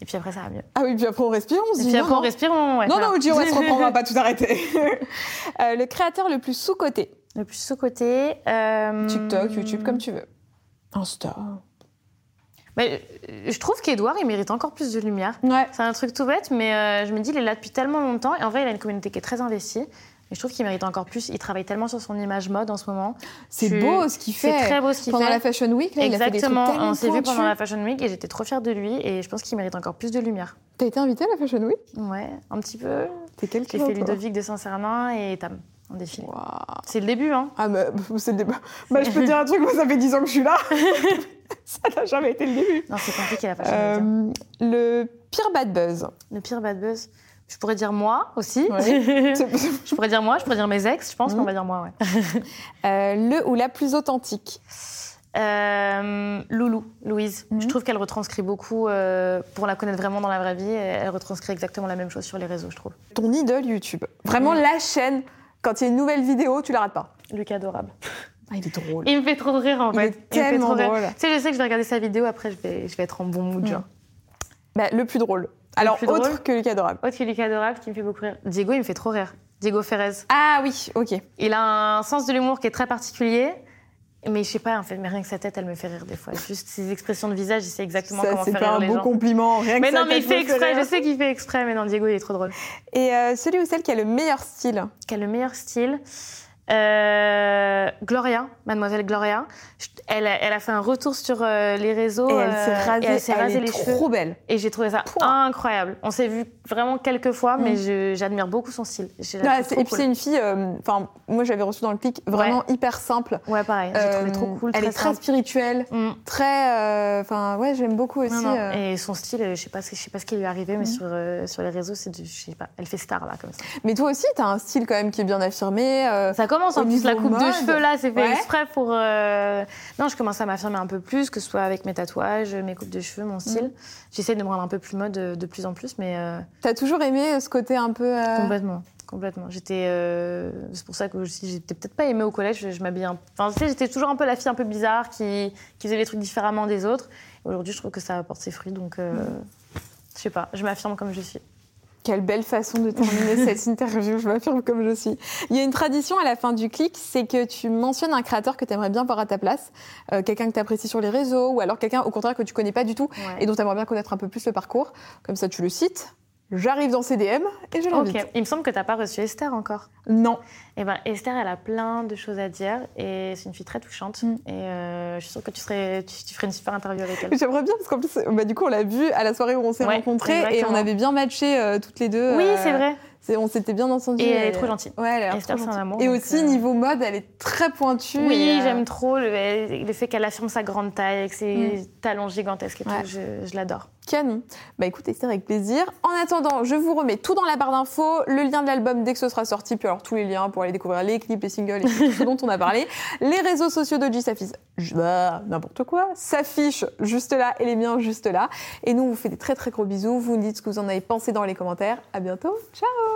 Speaker 2: Et puis après, ça va mieux.
Speaker 1: Ah oui, puis après on respire, on se
Speaker 2: Et
Speaker 1: dit
Speaker 2: puis
Speaker 1: non,
Speaker 2: après, on
Speaker 1: non.
Speaker 2: respire, on ouais,
Speaker 1: Non, non, Oji, on va se reprendre, on va pas tout arrêter. Euh, le créateur le plus sous-coté
Speaker 2: Le plus sous-côté. euh,
Speaker 1: TikTok, YouTube, comme tu veux. Insta.
Speaker 2: Mais, euh, je trouve qu'Edouard, il mérite encore plus de lumière.
Speaker 1: Ouais.
Speaker 2: C'est un truc tout bête, mais euh, je me dis, il est là depuis tellement longtemps. Et en vrai, il a une communauté qui est très investie. Et je trouve qu'il mérite encore plus. Il travaille tellement sur son image mode en ce moment.
Speaker 1: C'est beau ce qu'il fait.
Speaker 2: C'est très beau ce qu'il
Speaker 1: Pendant
Speaker 2: fait.
Speaker 1: la Fashion Week, là, il a fait des trucs
Speaker 2: Exactement. On s'est vu pendant la Fashion Week et j'étais trop fière de lui. Et je pense qu'il mérite encore plus de lumière.
Speaker 1: T'as été invité à la Fashion Week?
Speaker 2: Ouais, un petit peu.
Speaker 1: T'es quel
Speaker 2: J'ai fait Ludovic de Saint-Cernin et Tam en défilé.
Speaker 1: Waouh.
Speaker 2: C'est le début, hein.
Speaker 1: Ah, mais c'est le débat. Bah, je peux te dire un truc, moi, ça fait 10 ans que je suis là. ça n'a jamais été le début.
Speaker 2: Non, c'est compliqué la Fashion Week. hein.
Speaker 1: Euh, le pire bad buzz.
Speaker 2: Le pire bad buzz. Je pourrais dire moi aussi.
Speaker 1: Ouais.
Speaker 2: Je pourrais dire moi, je pourrais dire mes ex, je pense,
Speaker 1: Mhm.
Speaker 2: mais on va dire moi, ouais.
Speaker 1: Euh, le ou la plus authentique.
Speaker 2: Euh, Loulou, Louise.
Speaker 1: Mhm.
Speaker 2: Je trouve qu'elle retranscrit beaucoup, euh, pour la connaître vraiment dans la vraie vie, elle retranscrit exactement la même chose sur les réseaux, je trouve.
Speaker 1: Ton idole YouTube. Vraiment
Speaker 2: Mhm.
Speaker 1: la chaîne. Quand il y a une nouvelle vidéo, tu la rates pas.
Speaker 2: Lucas adorable.
Speaker 1: Ah, il est drôle.
Speaker 2: Il me fait trop rire en
Speaker 1: Il
Speaker 2: fait.
Speaker 1: est
Speaker 2: me fait
Speaker 1: tellement
Speaker 2: trop rire.
Speaker 1: drôle.
Speaker 2: Tu sais, je sais que je vais regarder sa vidéo, après je vais, je vais être en bon mood, genre.
Speaker 1: Bah, le plus drôle. Alors,
Speaker 2: plus
Speaker 1: autre
Speaker 2: drôle
Speaker 1: que Lucas Adorable.
Speaker 2: Autre que Lucas adorable qui me fait beaucoup rire. Diego, il me fait trop rire. Diego Ferrez.
Speaker 1: Ah oui, ok.
Speaker 2: Il a un sens de l'humour qui est très particulier. Mais je sais pas, en fait, mais rien que sa tête, elle me fait rire des fois. Juste ses expressions de visage, il sait exactement
Speaker 1: Ça,
Speaker 2: comment
Speaker 1: c'est
Speaker 2: faire
Speaker 1: pas
Speaker 2: rire
Speaker 1: un
Speaker 2: les
Speaker 1: beau
Speaker 2: gens.
Speaker 1: compliment. Rien
Speaker 2: Mais
Speaker 1: que sa
Speaker 2: non, mais il
Speaker 1: tête
Speaker 2: fait exprès,
Speaker 1: rire.
Speaker 2: je sais qu'il fait exprès, mais non, Diego, il est trop drôle.
Speaker 1: Et euh, celui ou celle qui a le meilleur style?
Speaker 2: Qui a le meilleur style? Euh, Gloria, mademoiselle Gloria. Elle a, elle a fait un retour sur euh, les réseaux.
Speaker 1: Et elle s'est
Speaker 2: euh,
Speaker 1: rasée,
Speaker 2: elle
Speaker 1: elle est
Speaker 2: les
Speaker 1: trop
Speaker 2: cheveux.
Speaker 1: belle.
Speaker 2: Et j'ai trouvé ça
Speaker 1: Pouah.
Speaker 2: incroyable. On s'est vu vraiment quelques fois, mais
Speaker 1: Mm.
Speaker 2: j'admire beaucoup son style.
Speaker 1: Et puis
Speaker 2: cool.
Speaker 1: c'est une fille, euh, moi j'avais reçu dans le clic, vraiment hyper simple.
Speaker 2: Ouais, pareil. J'ai trouvé trop cool.
Speaker 1: Elle
Speaker 2: très
Speaker 1: est très
Speaker 2: simple.
Speaker 1: spirituelle,
Speaker 2: Mm.
Speaker 1: très, enfin ouais j'aime beaucoup aussi.
Speaker 2: Non, non. Et son style, je sais pas, je sais pas ce qui lui est arrivé, mais
Speaker 1: Mhm.
Speaker 2: sur, sur les réseaux, c'est du, je sais pas, elle fait star là comme ça.
Speaker 1: Mais toi aussi t'as un style quand même qui est bien affirmé.
Speaker 2: Ça commence en plus la coupe de cheveux là, c'est fait
Speaker 1: Ouais.
Speaker 2: exprès pour. euh, Non, je commence à m'affirmer un peu plus, que ce soit avec mes tatouages, mes coupes de cheveux, mon style. J'essaie de me rendre un peu plus mode euh, de plus en plus, mais euh,
Speaker 1: T'as toujours aimé ce côté un peu. euh,
Speaker 2: complètement, complètement. J'étais, euh, c'est pour ça que j'étais peut-être pas aimée au collège. Je, je m'habillais, un... enfin, tu sais, j'étais toujours un peu la fille un peu bizarre qui, qui faisait les trucs différemment des autres. Aujourd'hui, je trouve que ça apporte ses fruits, donc. euh, Je sais pas, je m'affirme comme je suis.
Speaker 1: Quelle belle façon de terminer cette interview, je m'affirme comme je suis. Il y a une tradition à la fin du clic, c'est que tu mentionnes un créateur que tu aimerais bien voir à ta place, euh, quelqu'un que tu apprécies sur les réseaux, ou alors quelqu'un au contraire que tu connais pas du tout
Speaker 2: Ouais.
Speaker 1: et dont tu aimerais bien connaître un peu plus le parcours. Comme ça, tu le cites. J'arrive dans CDM et je l'invite.
Speaker 2: Ok, il me semble que t'as pas reçu Esther encore.
Speaker 1: Non.
Speaker 2: Eh ben, Esther, elle a plein de choses à dire et c'est une fille très touchante.
Speaker 1: Mm.
Speaker 2: Et euh, je suis sûre que tu, serais, tu, tu ferais une super interview avec elle.
Speaker 1: J'aimerais bien parce qu'en plus, bah, du coup, on l'a vu à la soirée où on s'est
Speaker 2: Ouais,
Speaker 1: rencontrés et on avait bien matché euh, toutes les deux.
Speaker 2: Oui,
Speaker 1: euh,
Speaker 2: c'est vrai.
Speaker 1: On s'était bien entendu.
Speaker 2: Et elle est trop gentille.
Speaker 1: Ouais, elle l'air
Speaker 2: Esther,
Speaker 1: trop
Speaker 2: amour,
Speaker 1: Et aussi,
Speaker 2: euh,
Speaker 1: niveau mode, elle est très pointue.
Speaker 2: Oui,
Speaker 1: euh,
Speaker 2: j'aime trop le, le fait qu'elle affirme sa grande taille avec ses talons gigantesques et
Speaker 1: Ouais.
Speaker 2: tout. Je, je l'adore.
Speaker 1: Canon. Bah écoute Esther avec plaisir. En attendant, je vous remets tout dans la barre d'infos, le lien de l'album dès que ce sera sorti, puis alors tous les liens pour aller découvrir les clips, les singles et tout ce dont on a parlé. Les réseaux sociaux d'Oji s'affichent, bah, n'importe quoi, s'affichent juste là et les miens juste là. Et nous on vous fait des très très gros bisous. Vous nous dites ce que vous en avez pensé dans les commentaires. À bientôt. Ciao.